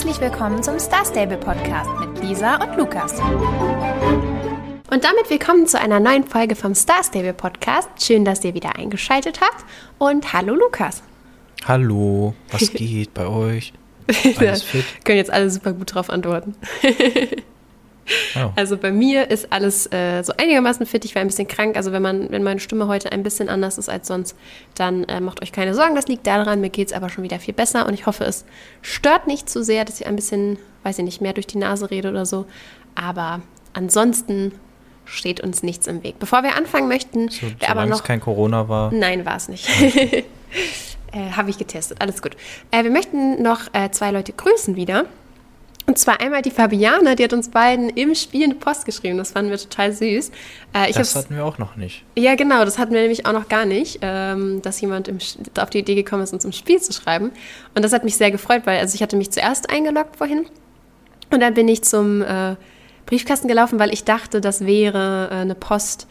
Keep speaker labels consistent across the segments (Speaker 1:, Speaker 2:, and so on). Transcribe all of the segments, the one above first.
Speaker 1: Herzlich willkommen zum Star Stable Podcast mit Lisa und Lukas. Und damit willkommen zu einer neuen Folge vom Star Stable Podcast. Schön, dass ihr wieder eingeschaltet habt. Und hallo Lukas.
Speaker 2: Hallo, was geht bei euch?
Speaker 1: Alles fit? Können jetzt alle super gut drauf antworten. Oh. Also bei mir ist alles äh, so einigermaßen fit. Ich war ein bisschen krank. Also wenn man, wenn meine Stimme heute ein bisschen anders ist als sonst, dann äh, macht euch keine Sorgen. Das liegt daran. Mir geht es aber schon wieder viel besser und ich hoffe, es stört nicht zu sehr, dass ich ein bisschen, weiß ich nicht, mehr durch die Nase rede oder so. Aber ansonsten steht uns nichts im Weg. Bevor wir anfangen möchten,
Speaker 2: so, aber noch es kein Corona war.
Speaker 1: Nein, war es nicht. äh, Habe ich getestet. Alles gut. Äh, wir möchten noch äh, zwei Leute grüßen wieder. Und zwar einmal die Fabiana, die hat uns beiden im Spiel eine Post geschrieben. Das fanden wir total süß.
Speaker 2: Äh, das hatten wir auch noch nicht.
Speaker 1: Ja, genau, das hatten wir nämlich auch noch gar nicht, ähm, dass jemand im, auf die Idee gekommen ist, uns im Spiel zu schreiben. Und das hat mich sehr gefreut, weil also ich hatte mich zuerst eingeloggt vorhin. Und dann bin ich zum äh, Briefkasten gelaufen, weil ich dachte, das wäre äh, eine Post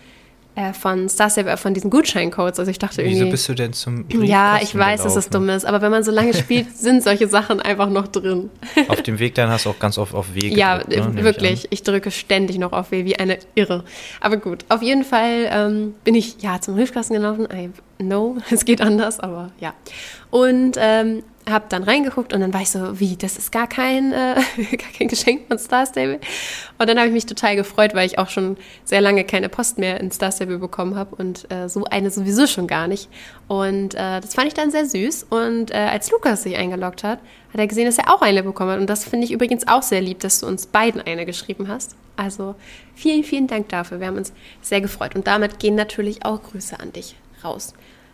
Speaker 1: äh, von Starsaver, von diesen Gutscheincodes. Also ich dachte irgendwie.
Speaker 2: Wieso bist du denn zum
Speaker 1: Ja, ich weiß, dass es dumm ist, aber wenn man so lange spielt, sind solche Sachen einfach noch drin.
Speaker 2: Auf dem Weg dann hast du auch ganz oft auf W
Speaker 1: Ja, gedrückt, ne? wirklich. Ich, ich, drücke ständig noch auf W wie eine Irre. Aber gut, auf jeden Fall ähm, bin ich ja zum Briefkasten gelaufen. Know, es geht anders, aber ja. Und ähm, habe dann reingeguckt und dann war ich so, wie, das ist gar kein, äh, gar kein Geschenk von Star Stable. Und dann habe ich mich total gefreut, weil ich auch schon sehr lange keine Post mehr in Star Stable bekommen habe und äh, so eine sowieso schon gar nicht. Und äh, das fand ich dann sehr süß. Und äh, als Lukas sich eingeloggt hat, hat er gesehen, dass er auch eine bekommen hat. Und das finde ich übrigens auch sehr lieb, dass du uns beiden eine geschrieben hast. Also vielen, vielen Dank dafür. Wir haben uns sehr gefreut. Und damit gehen natürlich auch Grüße an dich raus.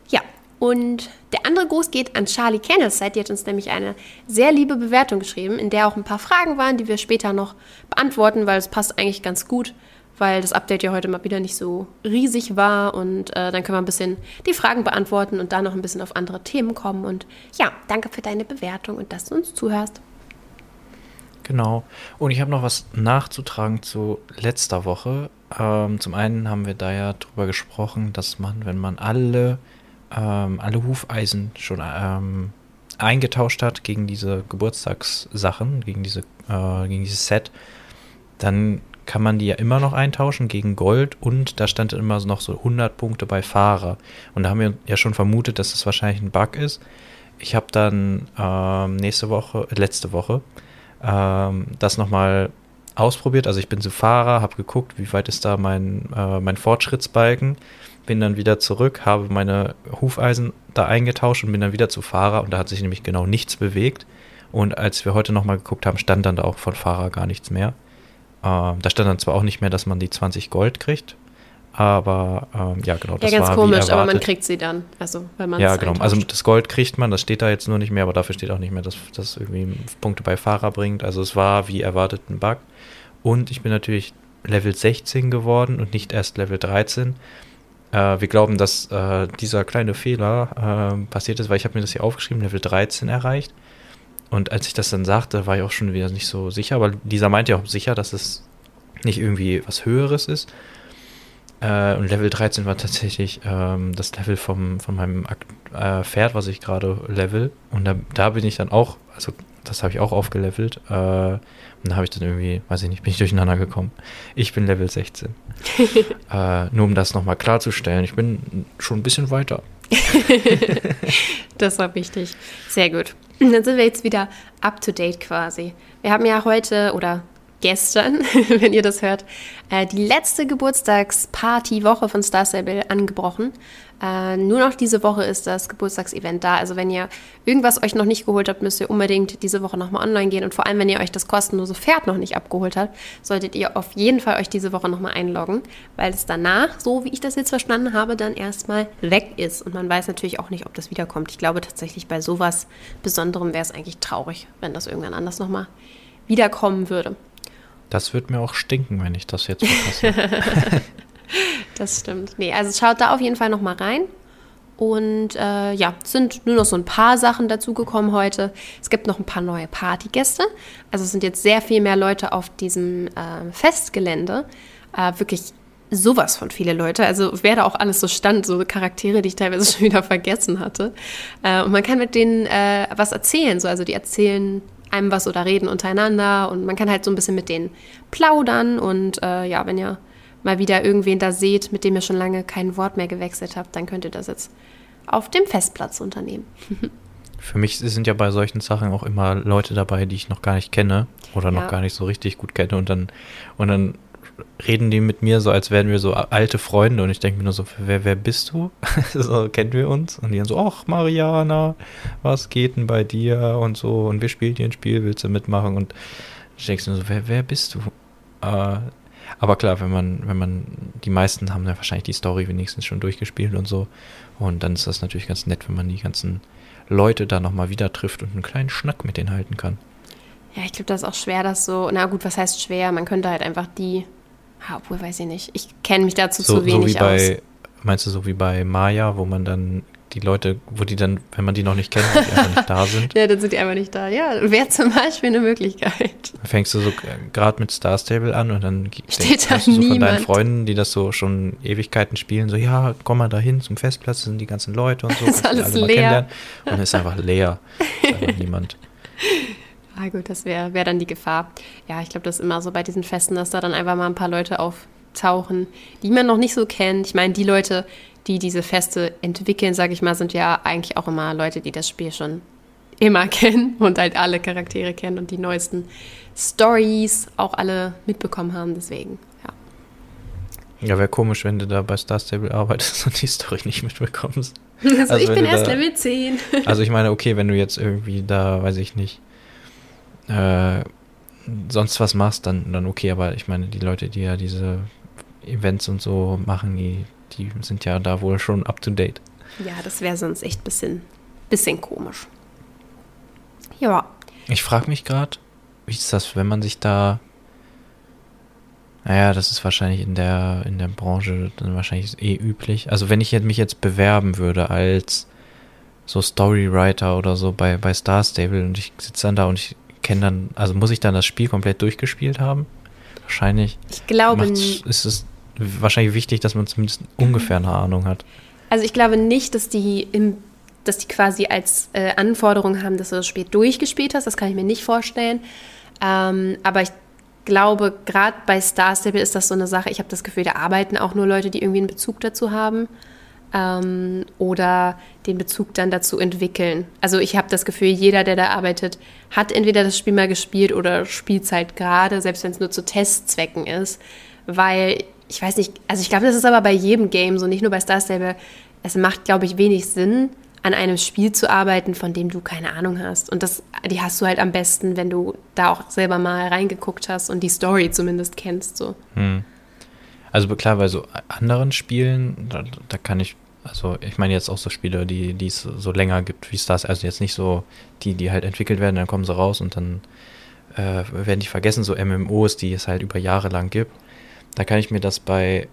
Speaker 1: Ja, und der andere Gruß geht an Charlie Candleside. Die hat uns nämlich eine sehr liebe Bewertung geschrieben, in der auch ein paar Fragen waren, die wir später noch beantworten, weil es passt eigentlich ganz gut, weil das Update ja heute mal wieder nicht so riesig war. Und äh, dann können wir ein bisschen die Fragen beantworten und dann noch ein bisschen auf andere Themen kommen. Und ja, danke für deine Bewertung und dass du uns zuhörst.
Speaker 2: Genau. Und ich habe noch was nachzutragen zu letzter Woche. Ähm, zum einen haben wir da ja drüber gesprochen, dass man, wenn man alle ähm, alle Hufeisen schon ähm, eingetauscht hat gegen diese Geburtstagssachen, gegen, diese, äh, gegen dieses Set, dann kann man die ja immer noch eintauschen gegen Gold und da stand immer noch so 100 Punkte bei Fahrer. Und da haben wir ja schon vermutet, dass das wahrscheinlich ein Bug ist. Ich habe dann ähm, nächste Woche, äh, letzte Woche, ähm, das nochmal ausprobiert. Also ich bin zu Fahrer, habe geguckt, wie weit ist da mein, äh, mein Fortschrittsbalken bin dann wieder zurück, habe meine Hufeisen da eingetauscht und bin dann wieder zu Fahrer und da hat sich nämlich genau nichts bewegt. Und als wir heute nochmal geguckt haben, stand dann da auch von Fahrer gar nichts mehr. Ähm, da stand dann zwar auch nicht mehr, dass man die 20 Gold kriegt, aber ähm, ja, genau.
Speaker 1: Das ja, ganz war komisch, aber man kriegt sie dann. Also, wenn man
Speaker 2: Ja, genau. Eintauscht. Also das Gold kriegt man, das steht da jetzt nur nicht mehr, aber dafür steht auch nicht mehr, dass das irgendwie Punkte bei Fahrer bringt. Also es war wie erwartet ein Bug. Und ich bin natürlich Level 16 geworden und nicht erst Level 13. Äh, wir glauben, dass äh, dieser kleine Fehler äh, passiert ist, weil ich habe mir das hier aufgeschrieben, Level 13 erreicht. Und als ich das dann sagte, war ich auch schon wieder nicht so sicher, aber Lisa meinte ja auch sicher, dass es nicht irgendwie was Höheres ist. Äh, und Level 13 war tatsächlich ähm, das Level vom, von meinem äh, Pferd, was ich gerade level. Und da, da, bin ich dann auch, also das habe ich auch aufgelevelt. Äh, und da habe ich dann irgendwie, weiß ich nicht, bin ich durcheinander gekommen. Ich bin Level 16. äh, nur um das nochmal klarzustellen, ich bin schon ein bisschen weiter.
Speaker 1: das war wichtig. Sehr gut. Dann sind wir jetzt wieder up to date quasi. Wir haben ja heute oder gestern, wenn ihr das hört, äh, die letzte Geburtstagsparty-Woche von Star Stable angebrochen. Äh, nur noch diese Woche ist das Geburtstagsevent da. Also wenn ihr irgendwas euch noch nicht geholt habt, müsst ihr unbedingt diese Woche nochmal online gehen. Und vor allem, wenn ihr euch das kostenlose Pferd noch nicht abgeholt habt, solltet ihr auf jeden Fall euch diese Woche nochmal einloggen, weil es danach, so wie ich das jetzt verstanden habe, dann erstmal weg ist. Und man weiß natürlich auch nicht, ob das wiederkommt. Ich glaube tatsächlich, bei sowas Besonderem wäre es eigentlich traurig, wenn das irgendwann anders nochmal wiederkommen würde.
Speaker 2: Das wird mir auch stinken, wenn ich das jetzt verpasse.
Speaker 1: das stimmt. Nee, also schaut da auf jeden Fall nochmal rein. Und äh, ja, es sind nur noch so ein paar Sachen dazugekommen heute. Es gibt noch ein paar neue Partygäste. Also es sind jetzt sehr viel mehr Leute auf diesem äh, Festgelände. Äh, wirklich sowas von viele Leute. Also wer da auch alles so stand, so Charaktere, die ich teilweise schon wieder vergessen hatte. Äh, und man kann mit denen äh, was erzählen. So, also die erzählen einem was oder reden untereinander und man kann halt so ein bisschen mit denen plaudern und äh, ja, wenn ihr mal wieder irgendwen da seht, mit dem ihr schon lange kein Wort mehr gewechselt habt, dann könnt ihr das jetzt auf dem Festplatz unternehmen.
Speaker 2: Für mich sind ja bei solchen Sachen auch immer Leute dabei, die ich noch gar nicht kenne oder noch ja. gar nicht so richtig gut kenne und dann und dann reden die mit mir so, als wären wir so alte Freunde und ich denke mir nur so, wer, wer bist du? so, kennen wir uns? Und die dann so, ach Mariana, was geht denn bei dir und so und wir spielen hier ein Spiel, willst du mitmachen? Und ich denke mir so, wer, wer bist du? Äh, aber klar, wenn man, wenn man, die meisten haben ja wahrscheinlich die Story wenigstens schon durchgespielt und so. Und dann ist das natürlich ganz nett, wenn man die ganzen Leute da nochmal wieder trifft und einen kleinen Schnack mit denen halten kann.
Speaker 1: Ja, ich glaube, das ist auch schwer, das so, na gut, was heißt schwer? Man könnte halt einfach die ja, obwohl, weiß ich nicht. Ich kenne mich dazu so, zu wenig
Speaker 2: so wie bei, aus. Meinst du so wie bei Maya, wo man dann die Leute, wo die dann, wenn man die noch nicht kennt, die einfach nicht da sind?
Speaker 1: ja, dann sind die einfach nicht da. Ja, wäre zum Beispiel eine Möglichkeit.
Speaker 2: fängst du so gerade mit Star Stable an und dann
Speaker 1: steht da
Speaker 2: du so von deinen Freunden, die das so schon Ewigkeiten spielen, so, ja, komm mal dahin zum Festplatz, sind die ganzen Leute und so.
Speaker 1: ist alles leer.
Speaker 2: Und es ist einfach leer. Ist einfach niemand.
Speaker 1: Ah gut, das wäre wär dann die Gefahr. Ja, ich glaube, das ist immer so bei diesen Festen, dass da dann einfach mal ein paar Leute auftauchen, die man noch nicht so kennt. Ich meine, die Leute, die diese Feste entwickeln, sage ich mal, sind ja eigentlich auch immer Leute, die das Spiel schon immer kennen und halt alle Charaktere kennen und die neuesten Stories auch alle mitbekommen haben. Deswegen, ja.
Speaker 2: Ja, wäre komisch, wenn du da bei Star Stable arbeitest und die Story nicht mitbekommst.
Speaker 1: Also, also ich bin erst da, Level 10.
Speaker 2: Also ich meine, okay, wenn du jetzt irgendwie da, weiß ich nicht, äh, sonst was machst, dann, dann okay, aber ich meine, die Leute, die ja diese Events und so machen, die, die sind ja da wohl schon up to date.
Speaker 1: Ja, das wäre sonst echt ein bisschen, bisschen komisch. Ja.
Speaker 2: Ich frage mich gerade, wie ist das, wenn man sich da. Naja, das ist wahrscheinlich in der, in der Branche dann wahrscheinlich eh üblich. Also wenn ich mich jetzt bewerben würde als so Storywriter oder so bei, bei Star Stable und ich sitze dann da und ich kenne dann, also muss ich dann das Spiel komplett durchgespielt haben? Wahrscheinlich.
Speaker 1: Ich glaube
Speaker 2: nicht. Ist es wahrscheinlich wichtig, dass man zumindest ungefähr eine Ahnung hat.
Speaker 1: Also ich glaube nicht, dass die im dass die quasi als äh, Anforderung haben, dass du das Spiel durchgespielt hast. Das kann ich mir nicht vorstellen. Ähm, aber ich glaube, gerade bei Star Stable ist das so eine Sache. Ich habe das Gefühl, da arbeiten auch nur Leute, die irgendwie einen Bezug dazu haben ähm, oder den Bezug dann dazu entwickeln. Also ich habe das Gefühl, jeder, der da arbeitet, hat entweder das Spiel mal gespielt oder spielt es halt gerade, selbst wenn es nur zu Testzwecken ist. Weil, ich weiß nicht, also ich glaube, das ist aber bei jedem Game so, nicht nur bei Star Stable. Es macht, glaube ich, wenig Sinn, an einem Spiel zu arbeiten, von dem du keine Ahnung hast. Und das, die hast du halt am besten, wenn du da auch selber mal reingeguckt hast und die Story zumindest kennst. So. Hm.
Speaker 2: Also klar, bei so anderen Spielen, da, da kann ich also ich meine jetzt auch so Spiele, die, es so länger gibt wie Stars, also jetzt nicht so die, die halt entwickelt werden, dann kommen sie raus und dann äh, werden die vergessen, so MMOs, die es halt über Jahre lang gibt. Da kann ich mir das bei,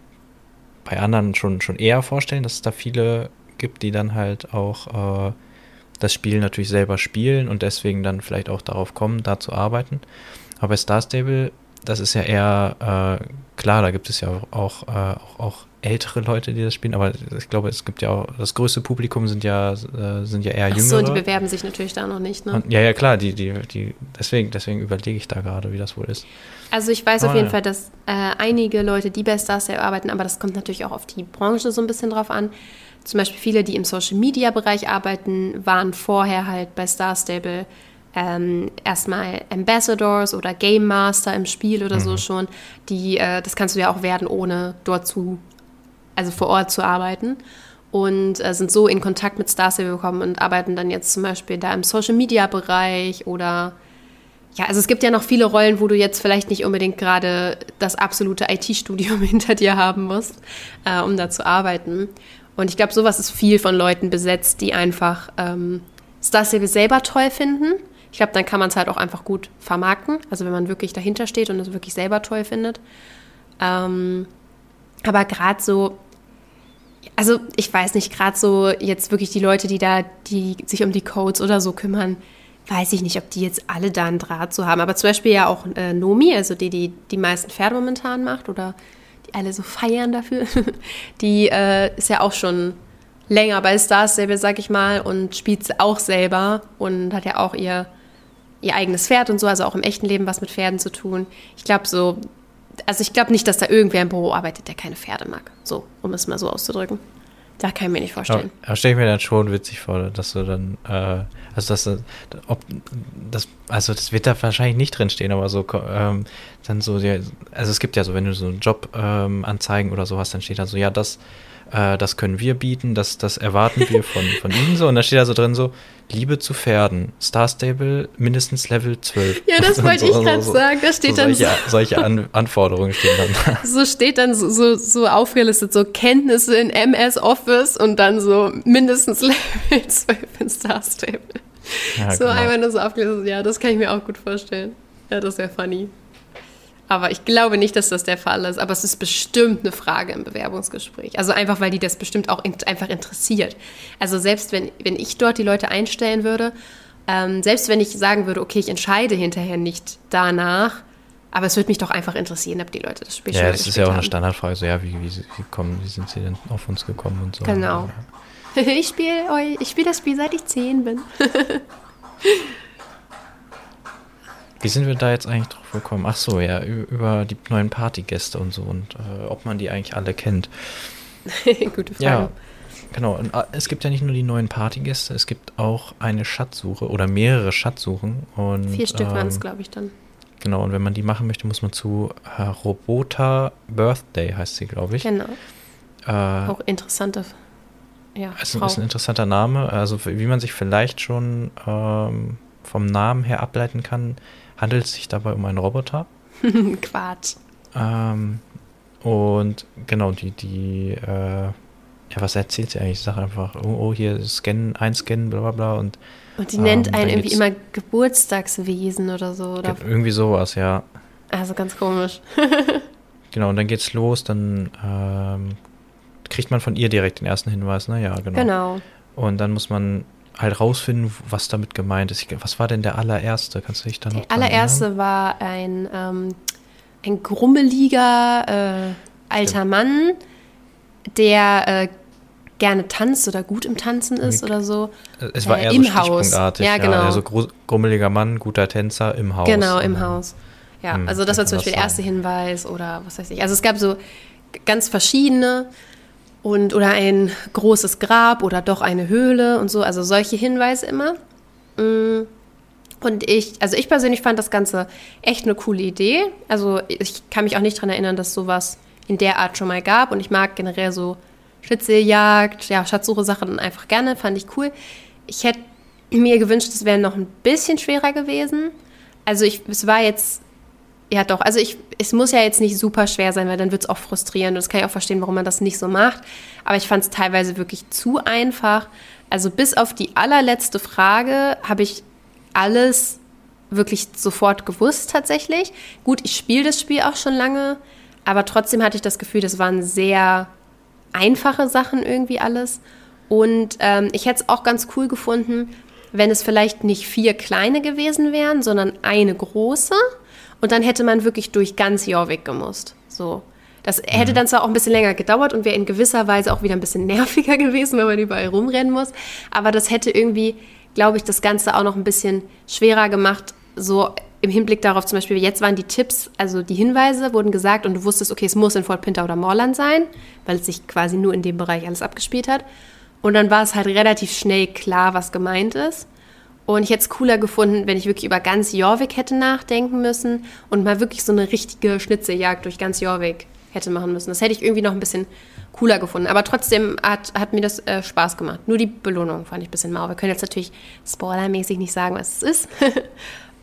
Speaker 2: bei anderen schon, schon eher vorstellen, dass es da viele gibt, die dann halt auch äh, das Spiel natürlich selber spielen und deswegen dann vielleicht auch darauf kommen, da zu arbeiten. Aber bei Star Stable, das ist ja eher äh, klar, da gibt es ja auch, äh, auch, auch ältere Leute, die das spielen, aber ich glaube, es gibt ja auch, das größte Publikum sind ja, äh, sind ja eher Ach jüngere.
Speaker 1: so, die bewerben sich natürlich da noch nicht, ne?
Speaker 2: Und, ja, ja, klar, die, die, die, deswegen, deswegen überlege ich da gerade, wie das wohl ist.
Speaker 1: Also ich weiß oh, auf jeden ja. Fall, dass äh, einige Leute, die bei Star Stable arbeiten, aber das kommt natürlich auch auf die Branche so ein bisschen drauf an. Zum Beispiel viele, die im Social-Media-Bereich arbeiten, waren vorher halt bei Star Stable ähm, erstmal Ambassadors oder Game Master im Spiel oder mhm. so schon. Die, äh, das kannst du ja auch werden, ohne dort zu also vor Ort zu arbeiten und äh, sind so in Kontakt mit Starstable gekommen und arbeiten dann jetzt zum Beispiel da im Social Media Bereich oder ja, also es gibt ja noch viele Rollen, wo du jetzt vielleicht nicht unbedingt gerade das absolute IT-Studium hinter dir haben musst, äh, um da zu arbeiten. Und ich glaube, sowas ist viel von Leuten besetzt, die einfach ähm, Star Stable selber toll finden. Ich glaube, dann kann man es halt auch einfach gut vermarkten. Also wenn man wirklich dahinter steht und es wirklich selber toll findet. Ähm, aber gerade so, also ich weiß nicht, gerade so jetzt wirklich die Leute, die da, die sich um die Codes oder so kümmern, weiß ich nicht, ob die jetzt alle da einen Draht zu haben. Aber zum Beispiel ja auch äh, Nomi, also die, die die meisten Pferde momentan macht oder die alle so feiern dafür, die äh, ist ja auch schon länger bei Stars Stable, sag ich mal, und spielt auch selber und hat ja auch ihr ihr eigenes Pferd und so, also auch im echten Leben was mit Pferden zu tun. Ich glaube so, also ich glaube nicht, dass da irgendwer im Büro arbeitet, der keine Pferde mag. So, um es mal so auszudrücken. Da kann ich mir nicht vorstellen.
Speaker 2: Aber, stelle ich mir dann schon witzig vor, dass du dann, äh, also das, ob, das, also das wird da wahrscheinlich nicht drinstehen, aber so, ähm, dann so, also es gibt ja so, wenn du so Jobanzeigen ähm, oder so hast, dann steht da so, ja, das äh, das können wir bieten, das, das erwarten wir von, von Ihnen so. Und da steht da so drin so, Liebe zu Pferden, Star Stable mindestens Level 12.
Speaker 1: Ja, das wollte so, ich gerade so, sagen. Da steht so dann
Speaker 2: solche, so, solche An Anforderungen stehen dann.
Speaker 1: So steht dann so, so, so aufgelistet, so Kenntnisse in MS Office und dann so mindestens Level 12 in Star Stable. Ja, so genau. einmal nur so aufgelistet, ja, das kann ich mir auch gut vorstellen. Ja, das wäre funny. Aber ich glaube nicht, dass das der Fall ist. Aber es ist bestimmt eine Frage im Bewerbungsgespräch. Also einfach, weil die das bestimmt auch in, einfach interessiert. Also selbst wenn, wenn ich dort die Leute einstellen würde, ähm, selbst wenn ich sagen würde, okay, ich entscheide hinterher nicht danach, aber es würde mich doch einfach interessieren, ob die Leute das Spiel
Speaker 2: Ja, das ist ja auch haben. eine Standardfrage, so ja, wie, wie, wie, kommen, wie sind sie denn auf uns gekommen und so.
Speaker 1: Genau. Ja. ich spiele ich spiel das Spiel, seit ich zehn bin.
Speaker 2: Wie sind wir da jetzt eigentlich drauf gekommen? Ach so, ja, über die neuen Partygäste und so und äh, ob man die eigentlich alle kennt.
Speaker 1: Gute Frage.
Speaker 2: Ja, genau. Und äh, es gibt ja nicht nur die neuen Partygäste, es gibt auch eine Schatzsuche oder mehrere Schatzsuchen. Und,
Speaker 1: Vier Stück ähm, waren es, glaube ich, dann.
Speaker 2: Genau, und wenn man die machen möchte, muss man zu äh, Robota Birthday, heißt sie, glaube ich.
Speaker 1: Genau. Äh, auch interessante. Ja,
Speaker 2: es ist ein interessanter Name. Also, wie man sich vielleicht schon ähm, vom Namen her ableiten kann, handelt es sich dabei um einen Roboter.
Speaker 1: Quatsch.
Speaker 2: Ähm, und genau, die, die, äh, ja, was erzählt sie eigentlich? Ich sage einfach, oh, oh, hier scannen, einscannen, bla bla bla. Und,
Speaker 1: und die ähm, nennt einen irgendwie immer Geburtstagswesen oder so. Oder?
Speaker 2: Irgendwie sowas, ja.
Speaker 1: Also ganz komisch.
Speaker 2: genau, und dann geht's los, dann ähm, kriegt man von ihr direkt den ersten Hinweis, ne? Ja, genau.
Speaker 1: Genau.
Speaker 2: Und dann muss man halt rausfinden, was damit gemeint ist. Was war denn der allererste? Kannst du dich da noch
Speaker 1: Der allererste erinnern? war ein, ähm, ein grummeliger äh, alter ja. Mann, der äh, gerne tanzt oder gut im Tanzen ist oder so.
Speaker 2: Es war äh, eher im so Haus. Ja, genau. Ja, also grummeliger Mann, guter Tänzer im Haus.
Speaker 1: Genau, im Haus. Ja, hm, also das war zum Beispiel der erste Hinweis oder was weiß ich. Also es gab so ganz verschiedene und oder ein großes Grab oder doch eine Höhle und so, also solche Hinweise immer. Mm. Und ich, also ich persönlich fand das Ganze echt eine coole Idee. Also ich kann mich auch nicht daran erinnern, dass sowas in der Art schon mal gab. Und ich mag generell so Schützejagd, ja, Schatzsuche-Sachen einfach gerne, fand ich cool. Ich hätte mir gewünscht, es wäre noch ein bisschen schwerer gewesen. Also ich, es war jetzt ja, doch. Also ich, es muss ja jetzt nicht super schwer sein, weil dann wird es auch frustrierend. Und das kann ich auch verstehen, warum man das nicht so macht. Aber ich fand es teilweise wirklich zu einfach. Also bis auf die allerletzte Frage habe ich alles wirklich sofort gewusst tatsächlich. Gut, ich spiele das Spiel auch schon lange, aber trotzdem hatte ich das Gefühl, das waren sehr einfache Sachen irgendwie alles. Und ähm, ich hätte es auch ganz cool gefunden, wenn es vielleicht nicht vier kleine gewesen wären, sondern eine große und dann hätte man wirklich durch ganz Jorvik gemusst. So. Das hätte mhm. dann zwar auch ein bisschen länger gedauert und wäre in gewisser Weise auch wieder ein bisschen nerviger gewesen, wenn man überall rumrennen muss. Aber das hätte irgendwie, glaube ich, das Ganze auch noch ein bisschen schwerer gemacht. So im Hinblick darauf, zum Beispiel, jetzt waren die Tipps, also die Hinweise wurden gesagt und du wusstest, okay, es muss in Fort Pinter oder Moorland sein, weil es sich quasi nur in dem Bereich alles abgespielt hat. Und dann war es halt relativ schnell klar, was gemeint ist. Und ich hätte es cooler gefunden, wenn ich wirklich über ganz Jorvik hätte nachdenken müssen und mal wirklich so eine richtige Schnitzeljagd durch ganz Jorvik hätte machen müssen. Das hätte ich irgendwie noch ein bisschen cooler gefunden. Aber trotzdem hat, hat mir das äh, Spaß gemacht. Nur die Belohnung fand ich ein bisschen mau. Wir können jetzt natürlich spoilermäßig nicht sagen, was es ist.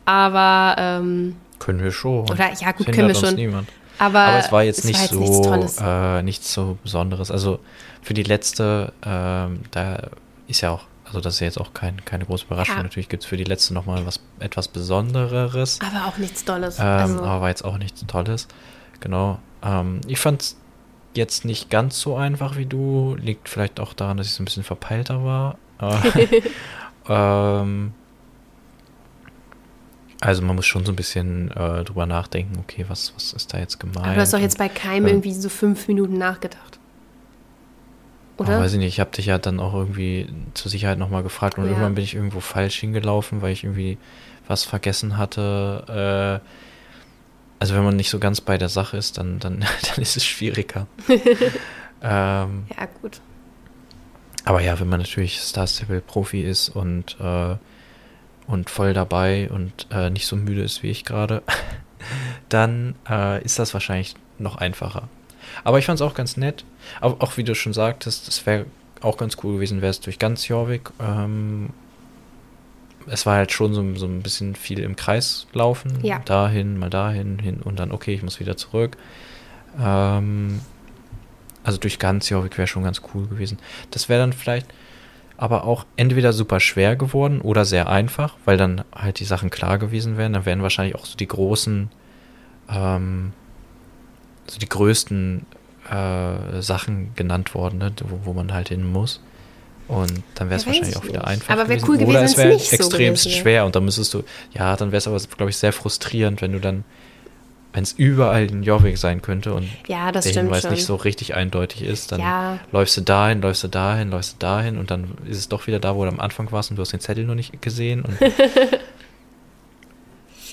Speaker 1: Aber ähm,
Speaker 2: können wir schon.
Speaker 1: Oder ja, gut, können wir schon.
Speaker 2: Niemand. Aber, Aber, es war jetzt, nicht, war jetzt so, nichts, äh, nichts so Besonderes. Also für die letzte, äh, da ist ja auch also das ist jetzt auch kein, keine große Überraschung. Ja. Natürlich gibt es für die letzte nochmal was etwas Besondereres.
Speaker 1: Aber auch nichts Tolles.
Speaker 2: Ähm, also. Aber war jetzt auch nichts Tolles. Genau. Ähm, ich fand es jetzt nicht ganz so einfach wie du. Liegt vielleicht auch daran, dass ich so ein bisschen verpeilter war. ähm, also man muss schon so ein bisschen äh, drüber nachdenken, okay, was, was ist da jetzt gemeint? Aber
Speaker 1: du hast doch jetzt bei keinem ähm, irgendwie so fünf Minuten nachgedacht
Speaker 2: oder? Oh, weiß ich nicht, ich habe dich ja dann auch irgendwie zur Sicherheit nochmal gefragt und ja. irgendwann bin ich irgendwo falsch hingelaufen, weil ich irgendwie was vergessen hatte. Äh, also wenn man nicht so ganz bei der Sache ist, dann, dann, dann ist es schwieriger. ähm,
Speaker 1: Ja, gut.
Speaker 2: aber ja, wenn man natürlich Star Stable Profi ist und, äh, und voll dabei und äh, nicht so müde ist wie ich gerade, dann äh, ist das wahrscheinlich noch einfacher. Aber ich fand es auch ganz nett. Auch, auch wie du schon sagtest, es wäre auch ganz cool gewesen, wäre es durch ganz Jorvik. Ähm, es war halt schon so, so ein bisschen viel im Kreis laufen.
Speaker 1: Ja.
Speaker 2: Dahin, mal dahin, hin und dann, okay, ich muss wieder zurück. Ähm, also durch ganz Jorvik wäre schon ganz cool gewesen. Das wäre dann vielleicht aber auch entweder super schwer geworden oder sehr einfach, weil dann halt die Sachen klar gewesen wären. Dann wären wahrscheinlich auch so die großen, ähm, so die größten äh, Sachen genannt worden, ne, wo, wo man halt hin muss. Und dann wäre es
Speaker 1: Ja,
Speaker 2: wahrscheinlich
Speaker 1: ich
Speaker 2: auch wieder einfach.
Speaker 1: Aber wär
Speaker 2: gewesen.
Speaker 1: cool gewesen,
Speaker 2: Oder es wäre
Speaker 1: so
Speaker 2: extremst
Speaker 1: wär.
Speaker 2: schwer und dann müsstest du, ja, dann wäre es aber, glaube ich, sehr frustrierend, wenn du dann, wenn es überall ein Jorvik sein könnte und
Speaker 1: Ja, das
Speaker 2: der Hinweis
Speaker 1: schon.
Speaker 2: nicht so richtig eindeutig ist, dann
Speaker 1: Ja.
Speaker 2: läufst du dahin, läufst du dahin, läufst du dahin und dann ist es doch wieder da, wo du am Anfang warst und du hast den Zettel noch nicht gesehen und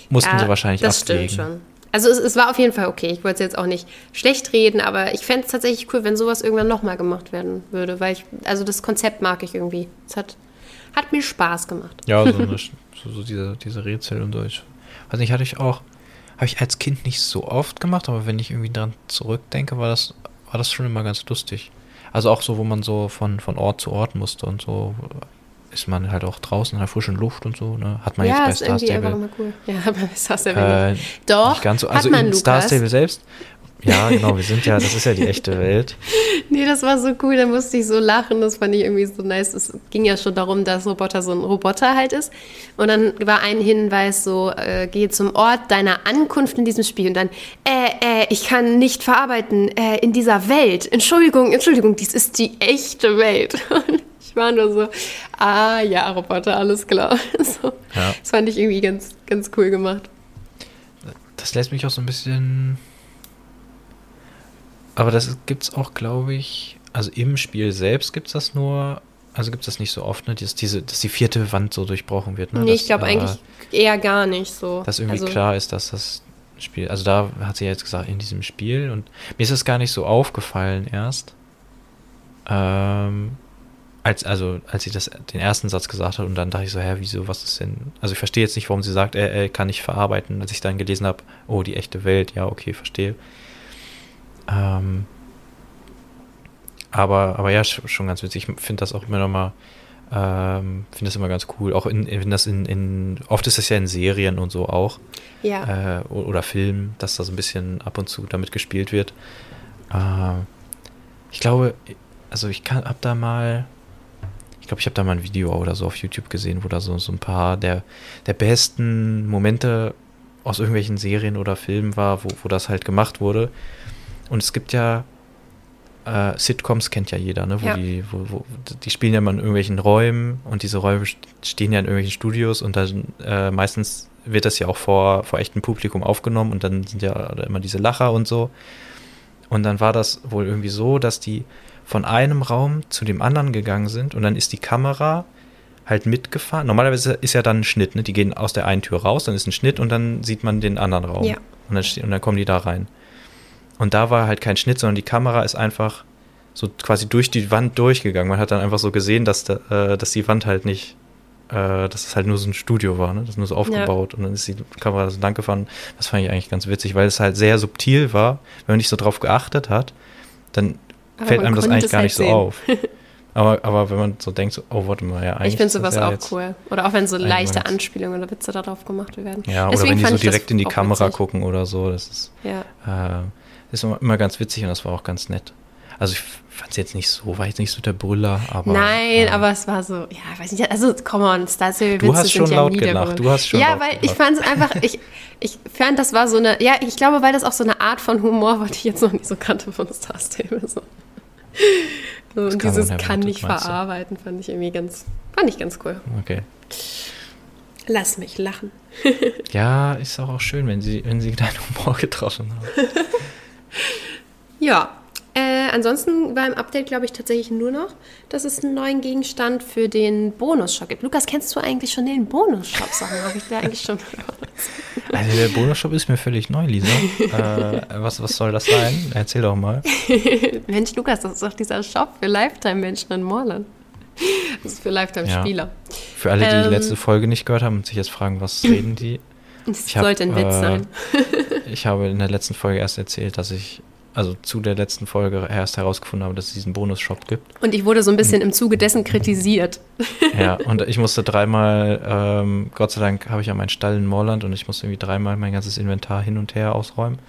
Speaker 2: mussten sie wahrscheinlich
Speaker 1: das
Speaker 2: abwägen.
Speaker 1: stimmt schon. Also es, es war auf jeden Fall okay. Ich wollte es jetzt auch nicht schlecht reden, aber ich fände es tatsächlich cool, wenn sowas irgendwann nochmal gemacht werden würde, weil ich, also das Konzept mag ich irgendwie. Es hat, hat mir Spaß gemacht.
Speaker 2: Ja, so, eine, so, so diese, diese Rätsel und so. Ich weiß nicht, hatte ich auch, habe ich als Kind nicht so oft gemacht, aber wenn ich irgendwie dran zurückdenke, war das, war das schon immer ganz lustig. Also auch so, wo man so von, von Ort zu Ort musste und so ist man halt auch draußen in der frischen Luft und so, ne? Hat man
Speaker 1: ja,
Speaker 2: jetzt bei Star Stable.
Speaker 1: cool. Ja, aber bei Star Stable
Speaker 2: Äh.
Speaker 1: Doch,
Speaker 2: ganz so,
Speaker 1: hat
Speaker 2: also
Speaker 1: man,
Speaker 2: in Star. Stable selbst. Ja, genau, wir sind ja, das ist ja die echte Welt.
Speaker 1: Nee, das war so cool, da musste ich so lachen, das fand ich irgendwie so nice. Es ging ja schon darum, dass Roboter so ein Roboter halt ist. Und dann war ein Hinweis so, äh, geh zum Ort deiner Ankunft in diesem Spiel. Und dann, äh, äh, ich kann nicht verarbeiten äh, in dieser Welt. Entschuldigung, Entschuldigung, dies ist die echte Welt. Und ich war nur so, ah ja, Roboter, alles klar. So,
Speaker 2: Ja.
Speaker 1: Das fand ich irgendwie ganz, ganz cool gemacht.
Speaker 2: Das lässt mich auch so ein bisschen. Aber das gibt es auch, glaube ich. Also im Spiel selbst gibt es das nur. Also gibt es das nicht so oft, ne? Dass, diese, dass die vierte Wand so durchbrochen wird. Ne?
Speaker 1: nee,
Speaker 2: dass,
Speaker 1: ich glaube
Speaker 2: äh,
Speaker 1: eigentlich eher gar nicht so.
Speaker 2: Dass irgendwie
Speaker 1: Also-
Speaker 2: klar ist, dass das Spiel. Also da hat sie jetzt gesagt, in diesem Spiel. Und mir ist es gar nicht so aufgefallen erst. Ähm, als, also, als sie das, den ersten Satz gesagt hat und dann dachte ich so, hä, wieso, was ist denn? Also ich verstehe jetzt nicht, warum sie sagt, er, er kann nicht verarbeiten. Als ich dann gelesen habe, oh, die echte Welt, ja, okay, verstehe. Ähm, aber, aber ja, sch- schon ganz witzig. Ich finde das auch immer nochmal, ähm, finde das immer ganz cool. Auch in, wenn das in, in, oft ist das ja in Serien und so auch
Speaker 1: Ja.
Speaker 2: äh, oder Film, dass da so ein bisschen ab und zu damit gespielt wird. Äh, ich glaube, also ich kann, hab da mal, ich glaube, ich habe da mal ein Video oder so auf YouTube gesehen, wo da so, so ein paar der, der besten Momente aus irgendwelchen Serien oder Filmen war, wo, wo das halt gemacht wurde. Und es gibt ja äh, Sitcoms kennt ja jeder, ne? Wo
Speaker 1: Ja.
Speaker 2: die, wo, wo, die spielen ja mal in irgendwelchen Räumen und diese Räume st- stehen ja in irgendwelchen Studios und dann äh, meistens wird das ja auch vor, vor echtem Publikum aufgenommen und dann sind ja immer diese Lacher und so. Und dann war das wohl irgendwie so, dass die von einem Raum zu dem anderen gegangen sind und dann ist die Kamera halt mitgefahren. Normalerweise ist ja dann ein Schnitt, ne? Die gehen aus der einen Tür raus, dann ist ein Schnitt und dann sieht man den anderen Raum.
Speaker 1: Ja.
Speaker 2: Und dann, und dann kommen die da rein. Und da war halt kein Schnitt, sondern die Kamera ist einfach so quasi durch die Wand durchgegangen. Man hat dann einfach so gesehen, dass, da, äh, dass die Wand halt nicht, äh, dass es halt nur so ein Studio war, ne? Das ist nur so aufgebaut und dann ist die Kamera so lang gefahren. Das fand ich eigentlich ganz witzig, weil es halt sehr subtil war. Wenn man nicht so drauf geachtet hat, dann
Speaker 1: Aber
Speaker 2: fällt einem das eigentlich gar
Speaker 1: halt
Speaker 2: nicht so
Speaker 1: sehen.
Speaker 2: auf. Aber, aber wenn man so denkt, so, oh, warte mal, ja, eigentlich.
Speaker 1: Ich finde sowas
Speaker 2: ja
Speaker 1: auch cool. Oder auch wenn so leichte Anspielungen oder Witze darauf gemacht werden.
Speaker 2: Ja, oder
Speaker 1: Deswegen
Speaker 2: wenn die so
Speaker 1: ich
Speaker 2: direkt in die Kamera
Speaker 1: witzig.
Speaker 2: gucken oder so, das ist,
Speaker 1: Ja.
Speaker 2: äh, ist immer, ganz witzig und das war auch ganz nett. Also ich fand es jetzt nicht so, war jetzt nicht so der Brüller, aber.
Speaker 1: Nein,
Speaker 2: äh,
Speaker 1: aber es war so, ja, weiß nicht, also come on, Star Stable
Speaker 2: Du
Speaker 1: Witze
Speaker 2: hast schon
Speaker 1: ja
Speaker 2: laut gelacht, du hast schon
Speaker 1: Ja, weil ich
Speaker 2: gelacht.
Speaker 1: fand es einfach, ich, ich fand, das war so eine, ja, ich glaube, weil das auch so eine Art von Humor war, die ich jetzt noch nicht so kannte von Star Stable. So. Und dieses kann nicht verarbeiten, fand ich irgendwie ganz, fand ich ganz cool.
Speaker 2: Okay.
Speaker 1: Lass mich lachen.
Speaker 2: Ja, ist auch, auch schön, wenn sie, wenn sie deinen Humor getroffen haben.
Speaker 1: Ja, ansonsten war im Update, glaube ich, tatsächlich nur noch, dass es einen neuen Gegenstand für den Bonus-Shop gibt. Lukas, kennst du eigentlich schon den Bonus-Shop? Mal, habe ich da eigentlich schon
Speaker 2: Also der Bonus-Shop ist mir völlig neu, Lisa. äh, was, was soll das sein? Erzähl doch mal.
Speaker 1: Mensch, Lukas, das ist doch dieser Shop für Lifetime-Menschen in Moorland. Das ist für Lifetime-Spieler.
Speaker 2: Ja. Für alle, die ähm, die letzte Folge nicht gehört haben und sich jetzt fragen, was reden die?
Speaker 1: Das ich sollte hab, ein Witz äh, sein.
Speaker 2: ich habe in der letzten Folge erst erzählt, dass ich also zu der letzten Folge erst herausgefunden habe, dass es diesen Bonus-Shop gibt.
Speaker 1: Und ich wurde so ein bisschen im Zuge dessen kritisiert.
Speaker 2: Ja, und ich musste dreimal, ähm, Gott sei Dank habe ich ja meinen Stall in Moorland und ich musste irgendwie dreimal mein ganzes Inventar hin und her ausräumen,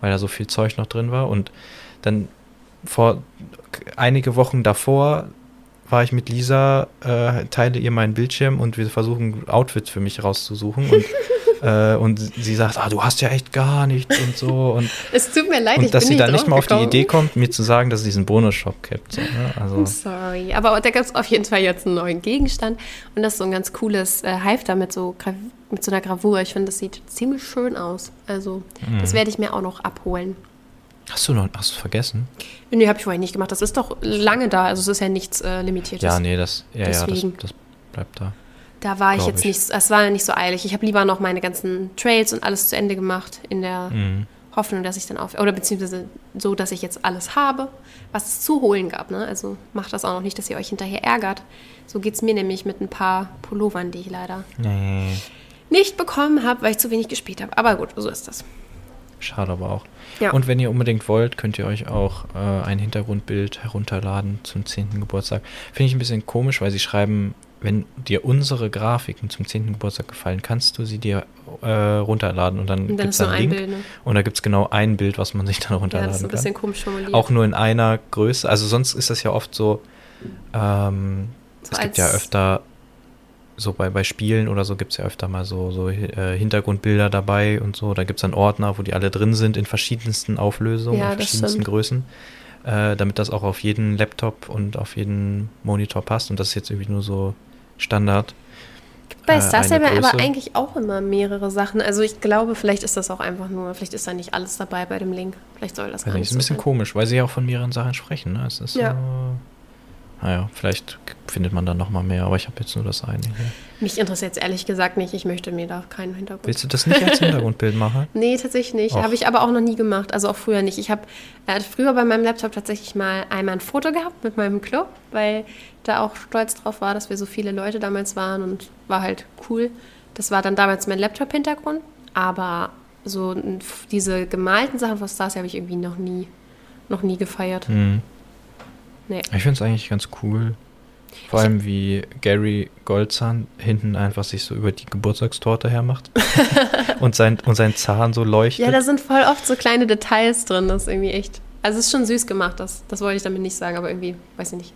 Speaker 2: weil da so viel Zeug noch drin war. Und dann vor einige Wochen davor war ich mit Lisa, äh, teile ihr meinen Bildschirm und wir versuchen Outfits für mich rauszusuchen. Und äh, und sie sagt, ah, du hast ja echt gar nichts und so. Und,
Speaker 1: es tut mir leid,
Speaker 2: und
Speaker 1: ich
Speaker 2: dass
Speaker 1: bin
Speaker 2: sie dann nicht mal auf die Idee kommt, mir zu sagen, dass es diesen Bonus-Shop gibt. So, ne? also.
Speaker 1: I'm sorry. Aber da gibt es auf jeden Fall jetzt einen neuen Gegenstand. Und das ist so ein ganz cooles äh, Halfter mit so, mit so einer Gravur. Ich finde, das sieht ziemlich schön aus. Also, mhm. das werde ich mir auch noch abholen.
Speaker 2: Hast du noch, hast du vergessen?
Speaker 1: Nee, habe ich vorher nicht gemacht. Das ist doch lange da, also es ist ja nichts äh, Limitiertes.
Speaker 2: Ja, nee, das, ja, ja, das, das bleibt da.
Speaker 1: Da war ich jetzt ich. nicht, es war nicht so eilig. Ich habe lieber noch meine ganzen Trails und alles zu Ende gemacht, in der mhm. Hoffnung, dass ich dann auf, oder beziehungsweise so, dass ich jetzt alles habe, was es zu holen gab. Ne? Also macht das auch noch nicht, dass ihr euch hinterher ärgert. So geht es mir nämlich mit ein paar Pullovern, die ich leider nee. nicht bekommen habe, weil ich zu wenig gespielt habe. Aber gut, so ist das.
Speaker 2: Schade aber auch. Ja. Und wenn ihr unbedingt wollt, könnt ihr euch auch äh, ein Hintergrundbild herunterladen zum 10. Geburtstag. Finde ich ein bisschen komisch, weil sie schreiben wenn dir unsere Grafiken zum 10. Geburtstag gefallen, kannst du sie dir äh, runterladen und dann, dann gibt es einen Link. Bild, ne? Und da gibt es genau ein Bild, was man sich dann runterladen kann. Ja, das ist ein bisschen kann. komisch formuliert. Auch nur in einer Größe. Also sonst ist das ja oft so, ähm, so es gibt ja öfter, so bei, bei Spielen oder so gibt es ja öfter mal so, so äh, Hintergrundbilder dabei und so. Da gibt es dann Ordner, wo die alle drin sind in verschiedensten Auflösungen, ja, in verschiedensten Größen. Äh, damit das auch auf jeden Laptop und auf jeden Monitor passt. Und das ist jetzt irgendwie nur so Standard.
Speaker 1: Bei äh, Star Saber aber eigentlich auch immer mehrere Sachen. Also ich glaube, vielleicht ist das auch einfach nur, vielleicht ist da nicht alles dabei bei dem Link. Vielleicht soll das gar nicht.
Speaker 2: Das ist ein bisschen sein. komisch, weil sie ja auch von mehreren Sachen sprechen. Ne? Es ist ja. So, naja, vielleicht findet man da noch mal mehr, aber ich habe jetzt nur das eine hier.
Speaker 1: Mich interessiert es ehrlich gesagt nicht. Ich möchte mir da keinen Hintergrund.
Speaker 2: Willst du das nicht als Hintergrundbild machen?
Speaker 1: nee, tatsächlich nicht. Habe ich aber auch noch nie gemacht. Also auch früher nicht. Ich habe äh, früher bei meinem Laptop tatsächlich mal einmal ein Foto gehabt mit meinem Club, weil da auch stolz drauf war, dass wir so viele Leute damals waren und war halt cool. Das war dann damals mein Laptop-Hintergrund. Aber so diese gemalten Sachen von Stars habe ich irgendwie noch nie, noch nie gefeiert. Mhm.
Speaker 2: Nee. Ich finde es eigentlich ganz cool. Vor allem wie Gary Goldzahn hinten einfach sich so über die Geburtstagstorte hermacht und, sein, und sein Zahn so leuchtet.
Speaker 1: Ja, da sind voll oft so kleine Details drin, das ist irgendwie echt. Also es ist schon süß gemacht, das, das wollte ich damit nicht sagen, aber irgendwie, weiß ich nicht.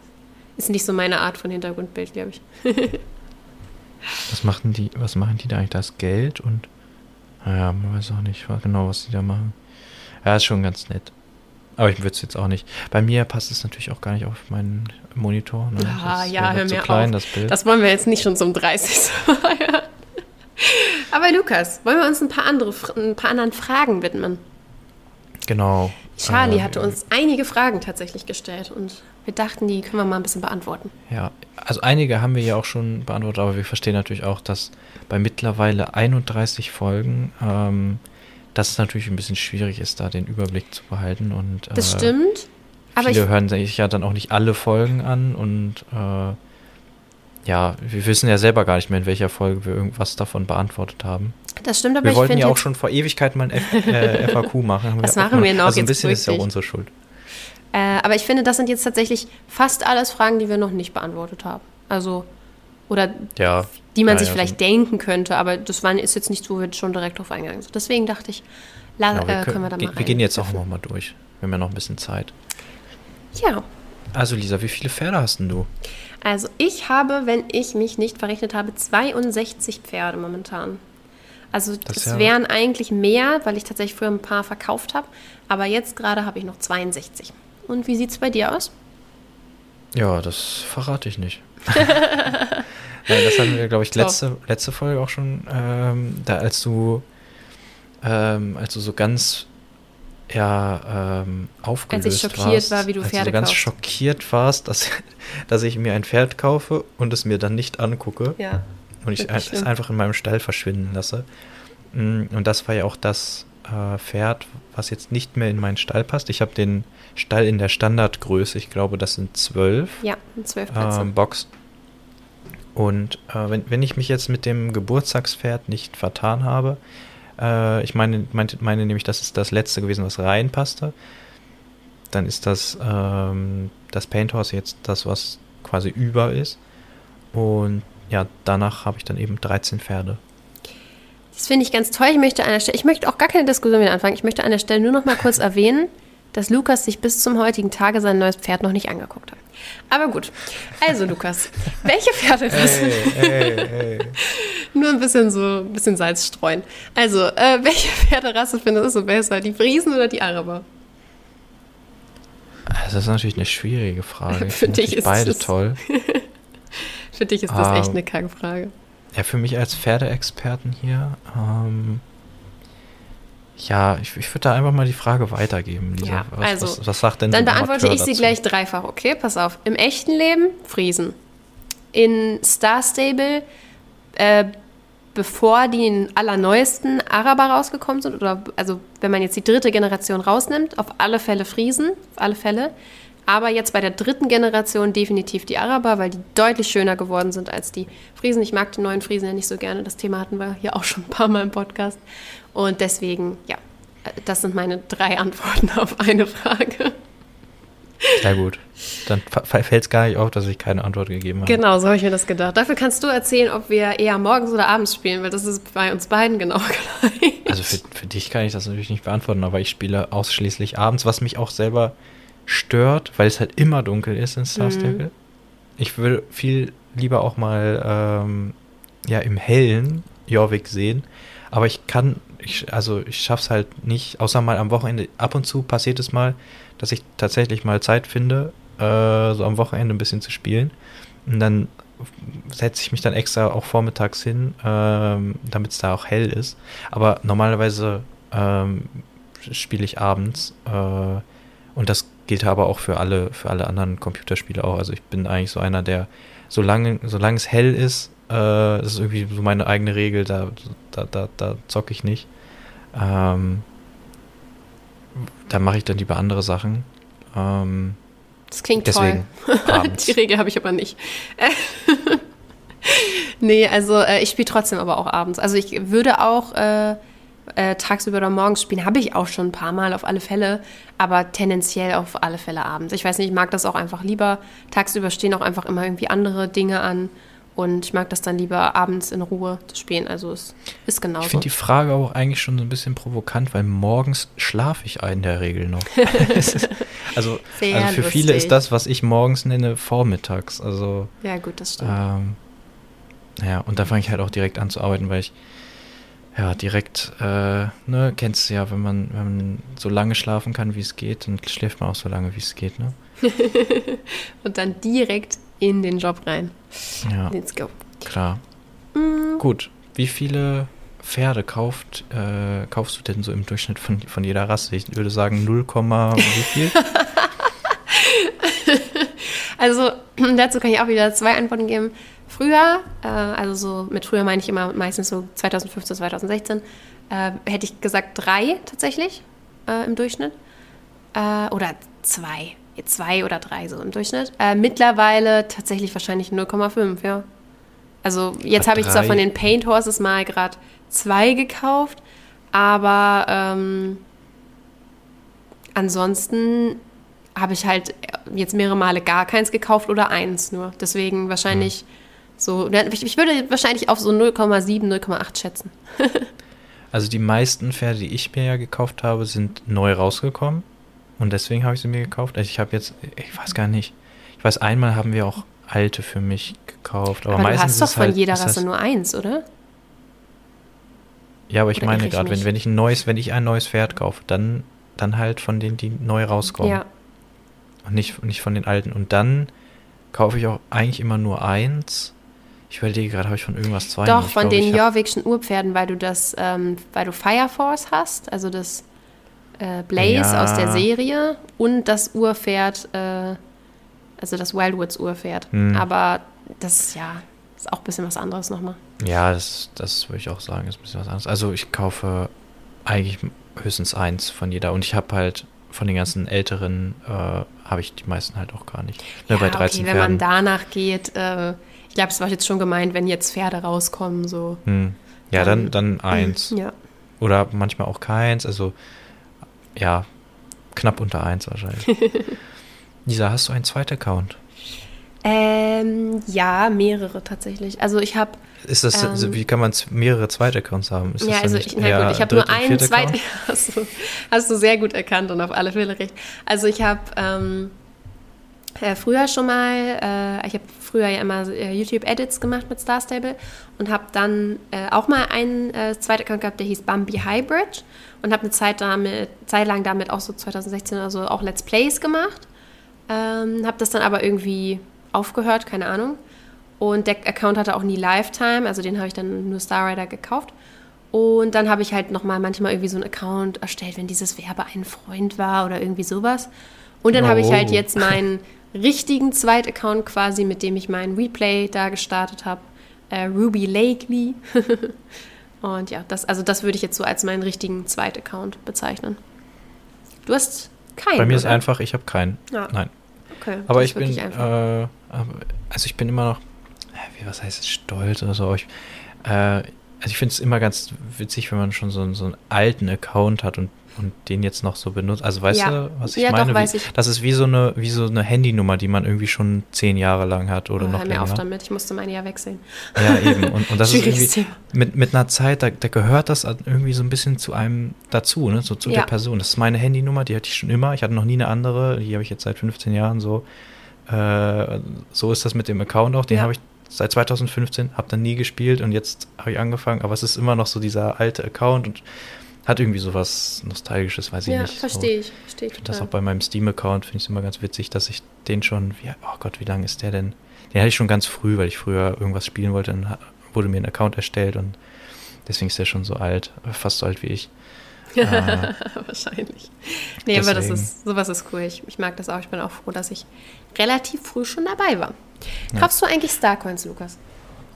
Speaker 1: Ist nicht so meine Art von Hintergrundbild, glaube ich.
Speaker 2: was machen die, was machen die da eigentlich? Das Geld und naja, man weiß auch nicht genau, was die da machen. Ja, ist schon ganz nett. Aber ich würde es jetzt auch nicht. Bei mir passt es natürlich auch gar nicht auf meinen Monitor. Ne?
Speaker 1: Ja, ja, hör mir klein, auf. Das, Bild. das wollen wir jetzt nicht schon zum 30. Aber Lukas, wollen wir uns ein paar, andere, ein paar anderen Fragen widmen?
Speaker 2: Genau.
Speaker 1: Charlie äh, hatte uns einige Fragen tatsächlich gestellt und wir dachten, die können wir mal ein bisschen beantworten.
Speaker 2: Ja, also einige haben wir ja auch schon beantwortet, aber wir verstehen natürlich auch, dass bei mittlerweile 31 Folgen ähm, dass es natürlich ein bisschen schwierig ist, da den Überblick zu behalten. Und,
Speaker 1: das äh, stimmt.
Speaker 2: Aber viele hören sich ja dann auch nicht alle Folgen an und äh, ja, wir wissen ja selber gar nicht mehr, in welcher Folge wir irgendwas davon beantwortet haben.
Speaker 1: Das stimmt, aber
Speaker 2: wir wollten ja auch schon vor Ewigkeit mal ein F äh, FAQ machen.
Speaker 1: das machen mal, wir noch.
Speaker 2: Also ein bisschen ist ja auch unsere Schuld.
Speaker 1: Äh, aber ich finde, das sind jetzt tatsächlich fast alles Fragen, die wir noch nicht beantwortet haben. Also, oder
Speaker 2: ja,
Speaker 1: die man
Speaker 2: ja,
Speaker 1: sich ja, vielleicht so. denken könnte, aber das war, ist jetzt nicht so, wird schon direkt drauf eingegangen. Deswegen dachte ich, la, ja, wir äh, können wir da mal
Speaker 2: Wir gehen jetzt auch noch mal durch. Wir haben ja noch ein bisschen Zeit.
Speaker 1: Ja.
Speaker 2: Also Lisa, wie viele Pferde hast denn du?
Speaker 1: Also ich habe, wenn ich mich nicht verrechnet habe, 62 Pferde momentan. Also es ja wären eigentlich mehr, weil ich tatsächlich früher ein paar verkauft habe. Aber jetzt gerade habe ich noch 62. Und wie sieht es bei dir aus?
Speaker 2: Ja, das verrate ich nicht. Nein, das hatten wir, glaube ich, letzte, letzte Folge auch schon, ähm, da als du, ähm, als du so ganz ja ähm, aufgelöst
Speaker 1: Als ich schockiert
Speaker 2: warst,
Speaker 1: war, wie du
Speaker 2: als
Speaker 1: Pferde
Speaker 2: du ganz
Speaker 1: kaufst.
Speaker 2: schockiert warst, dass, dass ich mir ein Pferd kaufe und es mir dann nicht angucke
Speaker 1: Ja.
Speaker 2: und ich es
Speaker 1: schlimm.
Speaker 2: einfach in meinem Stall verschwinden lasse. Mm, Und das war ja auch das äh, Pferd, was jetzt nicht mehr in meinen Stall passt. Ich habe den Stall in der Standardgröße, ich glaube, das sind zwölf
Speaker 1: Ja, zwölf Plätze.
Speaker 2: ähm, Box. Und äh, wenn, wenn ich mich jetzt mit dem Geburtstagspferd nicht vertan habe, äh, ich meine, meinte, meine nämlich, das ist das letzte gewesen, was reinpasste, dann ist das ähm, das Paint Horse jetzt das, was quasi über ist. Und ja, danach habe ich dann eben 13 Pferde.
Speaker 1: Das finde ich ganz toll. Ich möchte, an der Stelle, ich möchte auch gar keine Diskussion wieder anfangen. Ich möchte an der Stelle nur noch mal kurz erwähnen, dass Lukas sich bis zum heutigen Tage sein neues Pferd noch nicht angeguckt hat. Aber gut. Also, Lukas, welche Pferderasse? Nur ein bisschen so ein bisschen Salz streuen. Also, äh, welche Pferderasse findest du besser? Die Friesen oder die Araber?
Speaker 2: Das ist natürlich eine schwierige Frage. Ich
Speaker 1: Für
Speaker 2: finde
Speaker 1: dich ist
Speaker 2: beide
Speaker 1: es-
Speaker 2: toll.
Speaker 1: Für dich ist das
Speaker 2: Ah.
Speaker 1: echt eine Kackfrage.
Speaker 2: Ja, für mich als Pferdeexperten hier, ähm, ja, ich, ich würde da einfach mal die Frage weitergeben, Lisa.
Speaker 1: Ja,
Speaker 2: was,
Speaker 1: also,
Speaker 2: was, was sagt denn
Speaker 1: Dann beantworte ich sie
Speaker 2: dazu?
Speaker 1: gleich dreifach, okay? Pass auf. Im echten Leben Friesen. In Star Stable, äh, bevor die allerneuesten Araber rausgekommen sind, oder also wenn man jetzt die dritte Generation rausnimmt, auf alle Fälle Friesen, auf alle Fälle. Aber jetzt bei der dritten Generation definitiv die Araber, weil die deutlich schöner geworden sind als die Friesen. Ich mag die neuen Friesen ja nicht so gerne. Das Thema hatten wir hier auch schon ein paar Mal im Podcast. Und deswegen, ja, das sind meine drei Antworten auf eine Frage.
Speaker 2: Sehr gut. Dann fällt es gar nicht auf, dass ich keine Antwort gegeben habe.
Speaker 1: Genau, so habe ich mir das gedacht. Dafür kannst du erzählen, ob wir eher morgens oder abends spielen, weil das ist bei uns beiden genau gleich.
Speaker 2: Also für, für dich kann ich das natürlich nicht beantworten, aber ich spiele ausschließlich abends, was mich auch selber stört, weil es halt immer dunkel ist in Star
Speaker 1: Mhm.
Speaker 2: Stable. Ich würde viel lieber auch mal ähm, ja, im Hellen Jorvik sehen, aber ich kann, ich, also ich schaff's halt nicht, außer mal am Wochenende, ab und zu passiert es mal, dass ich tatsächlich mal Zeit finde, äh, so am Wochenende ein bisschen zu spielen. Und dann setze ich mich dann extra auch vormittags hin, ähm, damit es da auch hell ist. Aber normalerweise ähm, spiele ich abends äh, und das gilt aber auch für alle, für alle anderen Computerspiele auch. Also ich bin eigentlich so einer, der, solange, solange es hell ist, äh, das ist irgendwie so meine eigene Regel, da, da, da, da zocke ich nicht. Ähm, da mache ich dann lieber andere Sachen. Ähm,
Speaker 1: Das klingt
Speaker 2: deswegen
Speaker 1: toll. Die Regel habe ich aber nicht. nee, also äh, ich spiele trotzdem aber auch abends. Also ich würde auch äh, äh, tagsüber oder morgens spielen, habe ich auch schon ein paar Mal auf alle Fälle, aber tendenziell auf alle Fälle abends. Ich weiß nicht, ich mag das auch einfach lieber. Tagsüber stehen auch einfach immer irgendwie andere Dinge an und ich mag das dann lieber abends in Ruhe zu spielen. Also es ist genauso.
Speaker 2: Ich finde die Frage auch eigentlich schon so ein bisschen provokant, weil morgens schlafe ich in der Regel noch. Also, also für viele
Speaker 1: lustig.
Speaker 2: ist das, was ich morgens nenne, vormittags. Also,
Speaker 1: ja gut, das stimmt.
Speaker 2: ähm, ja, und da fange ich halt auch direkt an zu arbeiten, weil ich ja direkt, äh, ne, kennst du ja, wenn man, wenn man so lange schlafen kann, wie es geht, dann schläft man auch so lange, wie es geht, ne?
Speaker 1: Und dann direkt in den Job rein.
Speaker 2: Ja,
Speaker 1: Let's go.
Speaker 2: klar.
Speaker 1: Mm.
Speaker 2: Gut, wie viele Pferde kauft, äh, kaufst du denn so im Durchschnitt von, von jeder Rasse? Ich würde sagen 0, wie viel?
Speaker 1: Also dazu kann ich auch wieder zwei Antworten geben. Früher, äh, also so mit früher meine ich immer meistens so 2015, 2016, äh, hätte ich gesagt drei tatsächlich äh, im Durchschnitt. Äh, oder zwei. Zwei oder drei so im Durchschnitt. Äh, mittlerweile tatsächlich wahrscheinlich 0,5, ja. Also jetzt habe ich zwar von den Paint Horses mal gerade zwei gekauft, aber ähm, ansonsten habe ich halt jetzt mehrere Male gar keins gekauft oder eins nur. Deswegen wahrscheinlich so, ich, würde wahrscheinlich auf so 0,7, 0,8 schätzen.
Speaker 2: Also die meisten Pferde, die ich mir ja gekauft habe, sind neu rausgekommen. Und deswegen habe ich sie mir gekauft. Also ich habe jetzt, ich weiß gar nicht. Ich weiß, einmal haben wir auch alte für mich gekauft. Aber,
Speaker 1: Aber, du
Speaker 2: meistens
Speaker 1: hast doch von
Speaker 2: halt,
Speaker 1: jeder Rasse nur eins, oder?
Speaker 2: Ja, aber ich
Speaker 1: Oder
Speaker 2: meine gerade, wenn, wenn ich ein neues, wenn ich ein neues Pferd kaufe, dann, dann halt von denen, die neu rauskommen.
Speaker 1: Ja.
Speaker 2: Und nicht, nicht von den alten. Und dann kaufe ich auch eigentlich immer nur eins. Ich überlege gerade, habe ich von irgendwas zwei?
Speaker 1: Doch,
Speaker 2: ich
Speaker 1: von
Speaker 2: glaube,
Speaker 1: den Jorvikschen Urpferden, weil du das, ähm, weil du Fire Force hast, also das äh, Blaze
Speaker 2: Ja.
Speaker 1: aus der Serie und das Urpferd, äh, also das Wildwoods Urpferd.
Speaker 2: Hm.
Speaker 1: Aber das, ja, ist auch ein bisschen was anderes nochmal.
Speaker 2: Ja, das, das würde ich auch sagen, ist ein bisschen was anderes. Also ich kaufe eigentlich höchstens eins von jeder und ich habe halt von den ganzen älteren äh, habe ich die meisten halt auch gar nicht. Ne, bei 13
Speaker 1: okay, wenn man
Speaker 2: Pferden.
Speaker 1: danach geht, äh, ich glaube, es war jetzt schon gemeint, wenn jetzt Pferde rauskommen, so.
Speaker 2: Hm. Ja, dann, dann eins.
Speaker 1: Ja.
Speaker 2: Oder manchmal auch keins. Also ja, knapp unter eins wahrscheinlich. Lisa, hast du einen zweiten Account?
Speaker 1: Ähm, ja, mehrere tatsächlich. Also ich habe
Speaker 2: Ist das,
Speaker 1: Ähm.
Speaker 2: wie kann man mehrere zweite Accounts haben? Ist
Speaker 1: Ja, also ich, na gut, ich habe nur einen zweiten. Hast du, hast du sehr gut erkannt und auf alle Fälle recht. Also ich habe ähm, äh, früher schon mal, äh, ich habe früher ja immer äh, YouTube-Edits gemacht mit Star Stable und habe dann äh, auch mal einen äh, zweiten Account gehabt, der hieß Bambi Hybrid und habe eine Zeit, damit, Zeit lang damit auch so 2016 oder so auch Let's Plays gemacht. Ähm, habe das dann aber irgendwie aufgehört, keine Ahnung. Und der Account hatte auch nie Lifetime, also den habe ich dann nur Star Rider gekauft. Und dann habe ich halt nochmal manchmal irgendwie so einen Account erstellt, wenn dieses Werbe ein Freund war oder irgendwie sowas. Und dann habe ich halt
Speaker 2: Oh.
Speaker 1: jetzt meinen richtigen Zweit-Account quasi, mit dem ich meinen Replay da gestartet habe. Äh, Ruby Lakely. Und ja, das, also das würde ich jetzt so als meinen richtigen Zweit-Account bezeichnen. Du hast keinen.
Speaker 2: Bei mir ist
Speaker 1: oder?
Speaker 2: einfach, ich habe keinen.
Speaker 1: Ja.
Speaker 2: Nein.
Speaker 1: Okay,
Speaker 2: Aber ich
Speaker 1: ist
Speaker 2: bin, äh, also ich bin immer noch, wie, was heißt es, stolz oder so. Ich, äh, also ich finde es immer ganz witzig, wenn man schon so, einen- so einen alten Account hat und, und den jetzt noch so benutzt. Also weißt
Speaker 1: Ja.
Speaker 2: du, was ich
Speaker 1: Ja, doch,
Speaker 2: meine?
Speaker 1: weiß
Speaker 2: wie,
Speaker 1: ich.
Speaker 2: Das ist wie so, eine, wie so eine Handynummer, die man irgendwie schon zehn Jahre lang hat oder
Speaker 1: Oh,
Speaker 2: noch
Speaker 1: hör mir auf
Speaker 2: länger.
Speaker 1: damit, ich musste meine ja wechseln.
Speaker 2: Ja, eben. Und, und das ist irgendwie mit, mit einer Zeit, da, da gehört das irgendwie so ein bisschen zu einem dazu, ne? so zu
Speaker 1: Ja.
Speaker 2: der Person. Das ist meine Handynummer, die hatte ich schon immer. Ich hatte noch nie eine andere. Die habe ich jetzt seit 15 Jahren so. Äh, so ist das mit dem Account auch. Den habe ich seit 2015, habe dann nie gespielt und jetzt habe ich angefangen. Aber es ist immer noch so dieser alte Account und hat irgendwie so was Nostalgisches, weiß ich
Speaker 1: Ja,
Speaker 2: nicht.
Speaker 1: verstehe ich. Verstehe ich
Speaker 2: finde das auch bei meinem Steam-Account, finde ich es immer ganz witzig, dass ich den schon, wie, oh Gott, wie lange ist der denn? Den hatte ich schon ganz früh, weil ich früher irgendwas spielen wollte, dann wurde mir ein Account erstellt und deswegen ist der schon so alt, fast so alt wie ich. Äh,
Speaker 1: Wahrscheinlich. Nee, aber das
Speaker 2: Deswegen.
Speaker 1: ist, sowas ist cool. Ich, ich mag das auch. Ich bin auch froh, dass ich relativ früh schon dabei war.
Speaker 2: Ja.
Speaker 1: Kaufst du eigentlich Starcoins, Lukas?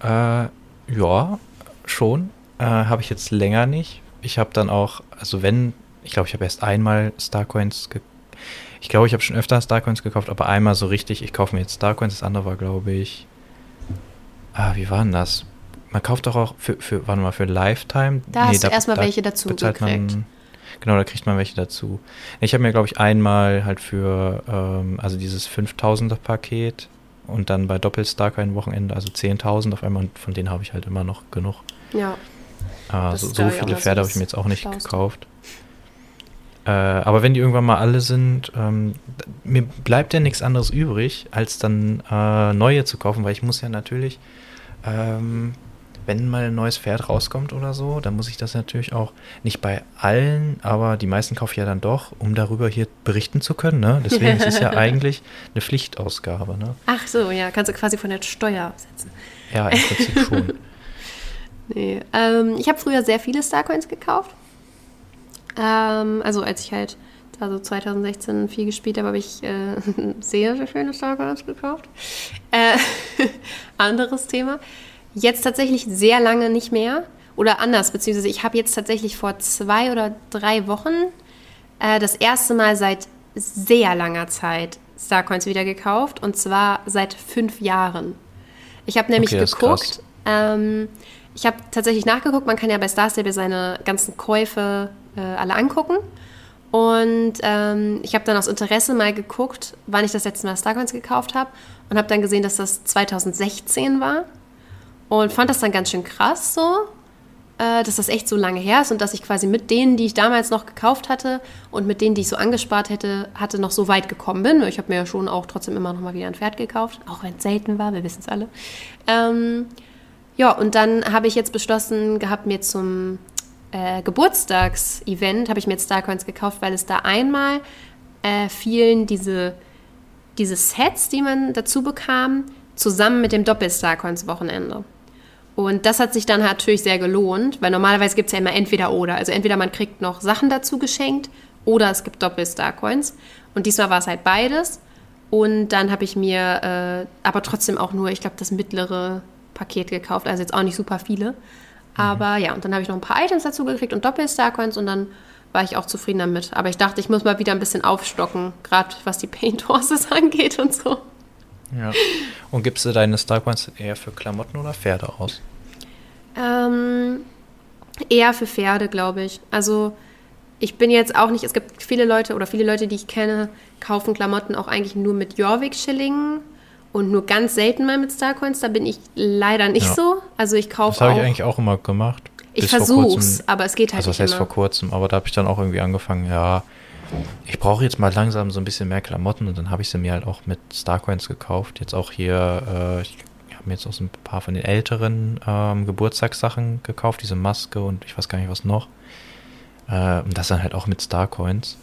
Speaker 2: Äh, ja, schon. Äh, habe ich jetzt länger nicht. Ich habe dann auch, also wenn, ich glaube, ich habe erst einmal Starcoins gekauft. Ich glaube, ich habe schon öfter Starcoins gekauft, aber einmal so richtig, ich kaufe mir jetzt Starcoins. Das andere war, glaube ich, ah, wie war denn das? Man kauft doch auch für, für warte mal, für Lifetime.
Speaker 1: Da hast du erstmal welche dazu gekriegt.
Speaker 2: Man, genau, da kriegt man welche dazu. Ich habe mir, glaube ich, einmal halt für, ähm, also dieses 5000er Paket und dann bei Doppel-Starcoin Wochenende, also 10.000 auf einmal und von denen habe ich halt immer noch genug.
Speaker 1: Ja. Das
Speaker 2: so, viele Pferde habe ich mir jetzt auch nicht
Speaker 1: Schlauste.
Speaker 2: gekauft. Äh, aber wenn die irgendwann mal alle sind, ähm, mir bleibt ja nichts anderes übrig, als dann äh, neue zu kaufen, weil ich muss ja natürlich, ähm, wenn mal ein neues Pferd rauskommt oder so, dann muss ich das natürlich auch nicht bei allen, aber die meisten kaufe ich ja dann doch, um darüber hier berichten zu können. Ne? Deswegen ist es ja eigentlich eine Pflichtausgabe. Ne?
Speaker 1: Ach so, ja, kannst du quasi von der Steuer absetzen.
Speaker 2: Ja, im Prinzip schon.
Speaker 1: Nee. Ähm, ich habe früher sehr viele Starcoins gekauft. Ähm, also als ich halt da so 2016 viel gespielt habe, habe ich äh, sehr, sehr viele Starcoins gekauft. Äh, anderes Thema. Jetzt tatsächlich sehr lange nicht mehr. Oder anders, beziehungsweise ich habe jetzt tatsächlich vor zwei oder drei Wochen äh, das erste Mal seit sehr langer Zeit Starcoins wieder gekauft. Und zwar seit fünf Jahren. Ich habe nämlich
Speaker 2: Okay,
Speaker 1: geguckt. Ähm, ich habe tatsächlich nachgeguckt. Man kann ja bei Star Stable seine ganzen Käufe äh, alle angucken. Und ähm, ich habe dann aus Interesse mal geguckt, wann ich das letzte Mal Starcoins gekauft habe. Und habe dann gesehen, dass das 2016 war. Und fand das dann ganz schön krass so, äh, dass das echt so lange her ist und dass ich quasi mit denen, die ich damals noch gekauft hatte und mit denen, die ich so angespart hätte, hatte noch so weit gekommen bin. Ich habe mir ja schon auch trotzdem immer noch mal wieder ein Pferd gekauft, auch wenn es selten war, wir wissen es alle. Ähm, ja, und dann habe ich jetzt beschlossen gehabt, mir zum äh, Geburtstagsevent habe ich mir jetzt Starcoins gekauft, weil es da einmal äh, fielen diese, diese Sets, die man dazu bekam, zusammen mit dem Doppel-Starcoins-Wochenende. Und das hat sich dann natürlich sehr gelohnt, weil normalerweise gibt es ja immer entweder oder. Also entweder man kriegt noch Sachen dazu geschenkt oder es gibt Doppel-Star-Coins. Und diesmal war es halt beides. Und dann habe ich mir äh, aber trotzdem auch nur, ich glaube, das mittlere Paket gekauft. Also jetzt auch nicht super viele. Aber ja, und dann habe ich noch ein paar Items dazu gekriegt und Doppel-Star-Coins und dann war ich auch zufrieden damit. Aber ich dachte, ich muss mal wieder ein bisschen aufstocken, gerade was die Paint Horses angeht und so.
Speaker 2: Ja. Und gibst du deine Starcoins eher für Klamotten oder Pferde aus?
Speaker 1: Ähm, eher für Pferde, glaube ich. Also ich bin jetzt auch nicht, es gibt viele Leute oder viele Leute, die ich kenne, kaufen Klamotten auch eigentlich nur mit Jorvik-Schillingen und nur ganz selten mal mit Starcoins. Da bin ich leider nicht ja. so. Also ich kaufe
Speaker 2: Das habe ich eigentlich auch immer gemacht.
Speaker 1: Ich versuch's, aber es geht halt
Speaker 2: also
Speaker 1: nicht
Speaker 2: das heißt
Speaker 1: immer.
Speaker 2: vor kurzem, aber da habe ich dann auch irgendwie angefangen, ja, ich brauche jetzt mal langsam so ein bisschen mehr Klamotten und dann habe ich sie mir halt auch mit Starcoins gekauft. Jetzt auch hier, äh, ich habe mir jetzt auch so ein paar von den älteren ähm, Geburtstagssachen gekauft, diese Maske und ich weiß gar nicht was noch. Äh, und das dann halt auch mit Starcoins.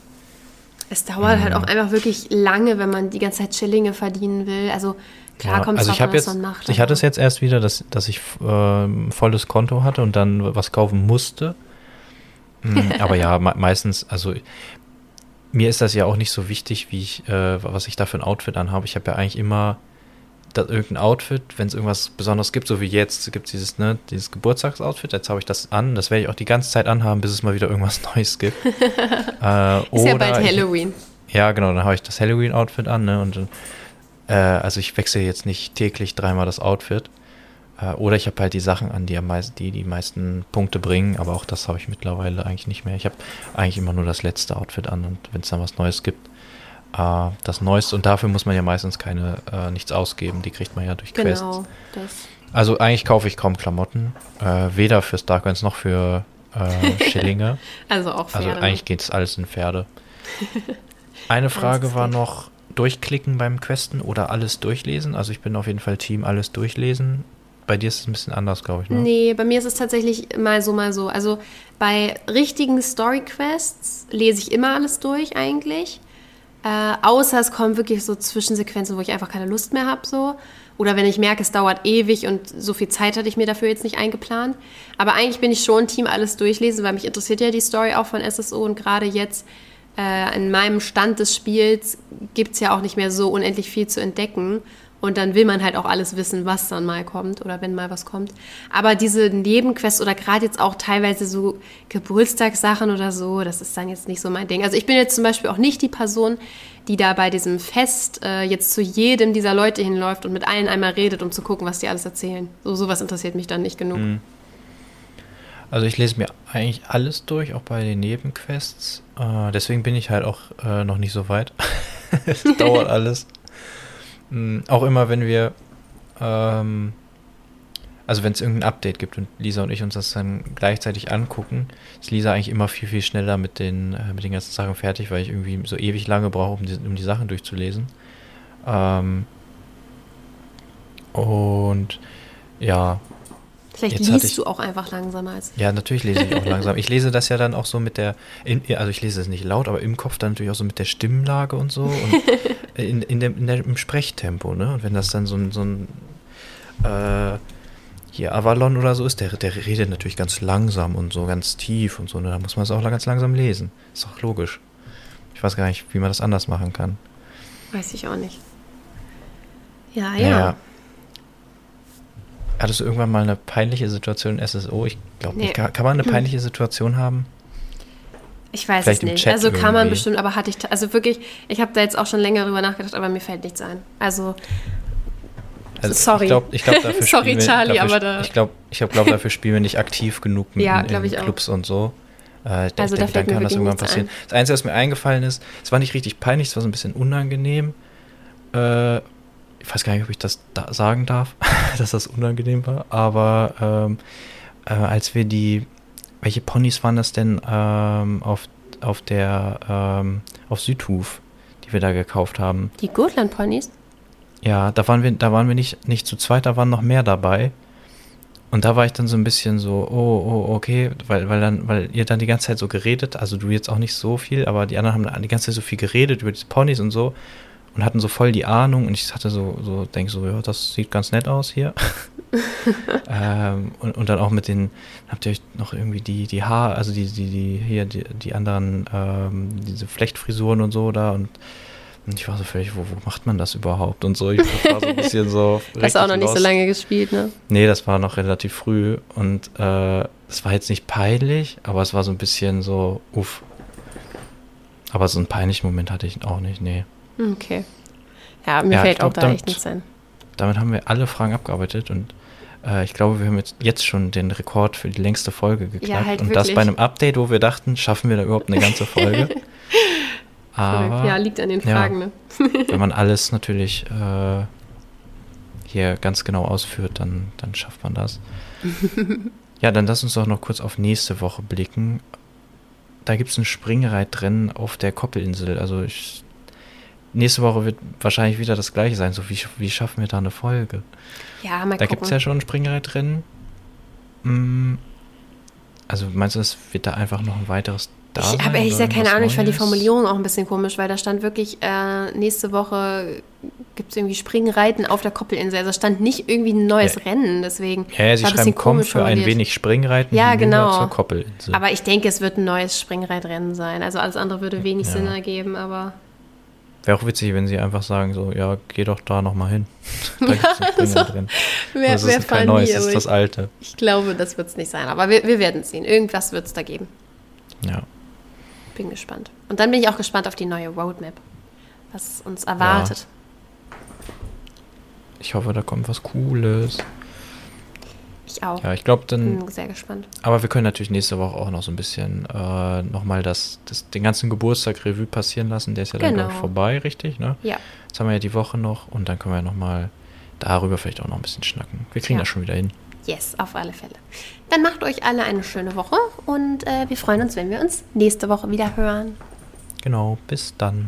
Speaker 1: Es dauert
Speaker 2: Mhm.
Speaker 1: halt auch einfach wirklich lange, wenn man die ganze Zeit Schillinge verdienen will. Also klar
Speaker 2: Ja,
Speaker 1: kommt es
Speaker 2: also
Speaker 1: drauf was
Speaker 2: jetzt,
Speaker 1: man macht.
Speaker 2: ich hatte es jetzt erst wieder, dass, dass ich ähm, volles Konto hatte und dann was kaufen musste. Mm, Aber ja, me meistens, also mir ist das ja auch nicht so wichtig, wie ich, äh, was ich da für ein Outfit anhabe. Ich habe ja eigentlich immer da, irgendein Outfit, wenn es irgendwas Besonderes gibt, so wie jetzt gibt es dieses, ne, dieses Geburtstagsoutfit, jetzt habe ich das an, das werde ich auch die ganze Zeit anhaben, bis es mal wieder irgendwas Neues gibt. äh,
Speaker 1: Ist ja bald
Speaker 2: ich-
Speaker 1: Halloween.
Speaker 2: ja, genau, dann habe ich das Halloween-Outfit an, ne? Und dann, äh, also ich wechsle jetzt nicht täglich dreimal das Outfit. Äh, oder ich habe halt die Sachen an, die am meisten, die die meisten Punkte bringen, aber auch das habe ich mittlerweile eigentlich nicht mehr. Ich habe eigentlich immer nur das letzte Outfit an und wenn es dann was Neues gibt, äh, das Neueste. Und dafür muss man ja meistens keine äh, nichts ausgeben, die kriegt man ja durch Quests.
Speaker 1: Genau. Das.
Speaker 2: Also eigentlich kaufe ich kaum Klamotten, äh, weder für Starcoins noch für äh, Schillinge.
Speaker 1: Also auch
Speaker 2: Also
Speaker 1: Pferde.
Speaker 2: eigentlich geht es alles in Pferde. Eine Frage war noch, durchklicken beim Questen oder alles durchlesen? Also ich bin auf jeden Fall Team alles durchlesen. Bei dir ist es ein bisschen anders, glaube ich, ne?
Speaker 1: Nee, bei mir ist es tatsächlich mal so, mal so. Also bei richtigen Story-Quests lese ich immer alles durch eigentlich. Äh, außer es kommen wirklich so Zwischensequenzen, wo ich einfach keine Lust mehr habe, so. Oder wenn ich merke, es dauert ewig und so viel Zeit hatte ich mir dafür jetzt nicht eingeplant. Aber eigentlich bin ich schon Team alles durchlesen, weil mich interessiert ja die Story auch von SSO und gerade jetzt äh, in meinem Stand des Spiels gibt es ja auch nicht mehr so unendlich viel zu entdecken. Und dann will man halt auch alles wissen, was dann mal kommt oder wenn mal was kommt. Aber diese Nebenquests oder gerade jetzt auch teilweise so Geburtstagssachen oder so, das ist dann jetzt nicht so mein Ding. Also ich bin jetzt zum Beispiel auch nicht die Person, die da bei diesem Fest äh, jetzt zu jedem dieser Leute hinläuft und mit allen einmal redet, um zu gucken, was die alles erzählen. So sowas interessiert mich dann nicht genug.
Speaker 2: Also ich lese mir eigentlich alles durch, auch bei den Nebenquests. Äh, deswegen bin ich halt auch äh, noch nicht so weit. Es dauert alles. Mm, auch immer, wenn wir, ähm, also wenn es irgendein Update gibt und Lisa und ich uns das dann gleichzeitig angucken, ist Lisa eigentlich immer viel, viel schneller mit den, äh, mit den ganzen Sachen fertig, weil ich irgendwie so ewig lange brauche, um die, um die Sachen durchzulesen. Ähm, und ja,
Speaker 1: Vielleicht
Speaker 2: Jetzt hatte ich-
Speaker 1: liest du auch einfach langsamer als.
Speaker 2: ja, natürlich lese ich auch langsam. Ich lese das ja dann auch so mit der, in, also ich lese es nicht laut, aber im Kopf dann natürlich auch so mit der Stimmlage und so und in, in dem, in der, im Sprechtempo, ne? Und wenn das dann so ein, so ein äh, hier Avalon oder so ist, der, der redet natürlich ganz langsam und so ganz tief und so, ne? Da muss man es auch ganz langsam lesen. Ist auch logisch. Ich weiß gar nicht, wie man das anders machen kann.
Speaker 1: Weiß ich auch nicht. Ja, ja.
Speaker 2: Naja. Hattest du irgendwann mal eine peinliche Situation in SSO? Ich glaube
Speaker 1: Nee.
Speaker 2: nicht. Kann, kann man eine peinliche Situation haben?
Speaker 1: Ich weiß
Speaker 2: Vielleicht
Speaker 1: es nicht. Also kann man
Speaker 2: irgendwie.
Speaker 1: bestimmt, aber hatte ich, also wirklich, ich habe da jetzt auch schon länger drüber nachgedacht, aber mir fällt nichts ein. Also,
Speaker 2: Also
Speaker 1: Sorry.
Speaker 2: Ich glaube, ich glaub, dafür
Speaker 1: Sorry,
Speaker 2: wir,
Speaker 1: Charlie,
Speaker 2: dafür,
Speaker 1: aber da-
Speaker 2: Ich glaube, ich glaub, glaub, dafür spielen wir nicht aktiv genug mit
Speaker 1: Ja,
Speaker 2: in,
Speaker 1: glaub
Speaker 2: in
Speaker 1: ich auch.
Speaker 2: Clubs und so. Äh, ich
Speaker 1: Also da fällt
Speaker 2: dann kann das irgendwann passieren.
Speaker 1: ein.
Speaker 2: Das Einzige, was mir eingefallen ist, es war nicht richtig peinlich, es war so ein bisschen unangenehm. Äh, ich weiß gar nicht, ob ich das da sagen darf, dass das unangenehm war, aber ähm, äh, als wir die, welche Ponys waren das denn ähm, auf, auf der, ähm, auf Südhof, die wir da gekauft haben?
Speaker 1: die Gotland-Ponys?
Speaker 2: Ja, da waren wir, da waren wir nicht, nicht zu zweit, da waren noch mehr dabei. Und da war ich dann so ein bisschen so, oh, oh, okay, weil, weil dann, weil ihr dann die ganze Zeit so geredet, also du jetzt auch nicht so viel, aber die anderen haben die ganze Zeit so viel geredet über diese Ponys und so. Und hatten so voll die Ahnung und ich hatte so, so denke so, ja, das sieht ganz nett aus hier. ähm, und, und dann auch mit den, habt ihr euch noch irgendwie die, die Haar, also die, die, die, hier, die, die anderen, ähm, diese Flechtfrisuren und so da und, und ich war so völlig, wo, wo macht man das überhaupt und so. Ich war so ein bisschen so.
Speaker 1: Hast du auch noch nicht so lange gespielt, ne?
Speaker 2: Nee, das war noch relativ früh und äh, es war jetzt nicht peinlich, aber es war so ein bisschen so, uff. Aber so einen peinlichen Moment hatte ich auch nicht, nee.
Speaker 1: Okay. Ja, mir ja, fällt glaub, auch da damit, echt nichts ein.
Speaker 2: Damit haben wir alle Fragen abgearbeitet und äh, ich glaube, wir haben jetzt, jetzt schon den Rekord für die längste Folge geknackt. Ja, halt und wirklich. das bei einem Update, wo wir dachten, schaffen wir da überhaupt eine ganze Folge. Aber,
Speaker 1: ja, liegt an den Fragen. Ja,
Speaker 2: ne? wenn man alles natürlich äh, hier ganz genau ausführt, dann, dann schafft man das. ja, dann lass uns doch noch kurz auf nächste Woche blicken. Da gibt es ein Springreitrennen auf der Koppelinsel. Also ich, nächste Woche wird wahrscheinlich wieder das gleiche sein. So, wie, wie schaffen wir da eine Folge?
Speaker 1: Ja, mal
Speaker 2: Da gibt es ja schon ein Springreitrennen. Mm, also meinst du, es wird da einfach noch ein weiteres
Speaker 1: da Ich habe ehrlich gesagt keine Ahnung, ich fand die Formulierung auch ein bisschen komisch, weil da stand wirklich, äh, nächste Woche gibt es irgendwie Springreiten auf der Koppelinsel. Also stand nicht irgendwie ein neues ja. Rennen, deswegen.
Speaker 2: Ja, ja sie schreiben, komm für ein wenig Springreiten
Speaker 1: ja, genau.
Speaker 2: zur Koppelinsel.
Speaker 1: Aber ich denke, es wird ein neues Springreitrennen sein. Also alles andere würde wenig ja. Sinn ergeben, aber.
Speaker 2: Wäre auch witzig, wenn sie einfach sagen, so, ja, geh doch da nochmal hin. da gibt es ein Springreitrennen.
Speaker 1: so, wer, das ist kein neues,
Speaker 2: das ist das alte.
Speaker 1: Ich, ich glaube, das wird es nicht sein, aber wir, wir werden sehen. Irgendwas wird es da geben.
Speaker 2: Ja.
Speaker 1: Bin gespannt. Und dann bin ich auch gespannt auf die neue Roadmap, was uns erwartet. Ja.
Speaker 2: Ich hoffe, da kommt was Cooles.
Speaker 1: Ich auch.
Speaker 2: Ja, ich glaube dann.
Speaker 1: Bin sehr gespannt.
Speaker 2: Aber wir können natürlich nächste Woche auch noch so ein bisschen äh, nochmal das, das, den ganzen Geburtstag Revue passieren lassen. Der ist ja dann genau. vorbei, richtig? Ne?
Speaker 1: Ja.
Speaker 2: Jetzt haben wir ja die Woche noch und dann können wir nochmal darüber vielleicht auch noch ein bisschen schnacken. Wir kriegen ja. das schon wieder hin.
Speaker 1: Yes, auf alle Fälle. Dann macht euch alle eine schöne Woche und äh, wir freuen uns, wenn wir uns nächste Woche wieder hören.
Speaker 2: Genau, bis dann.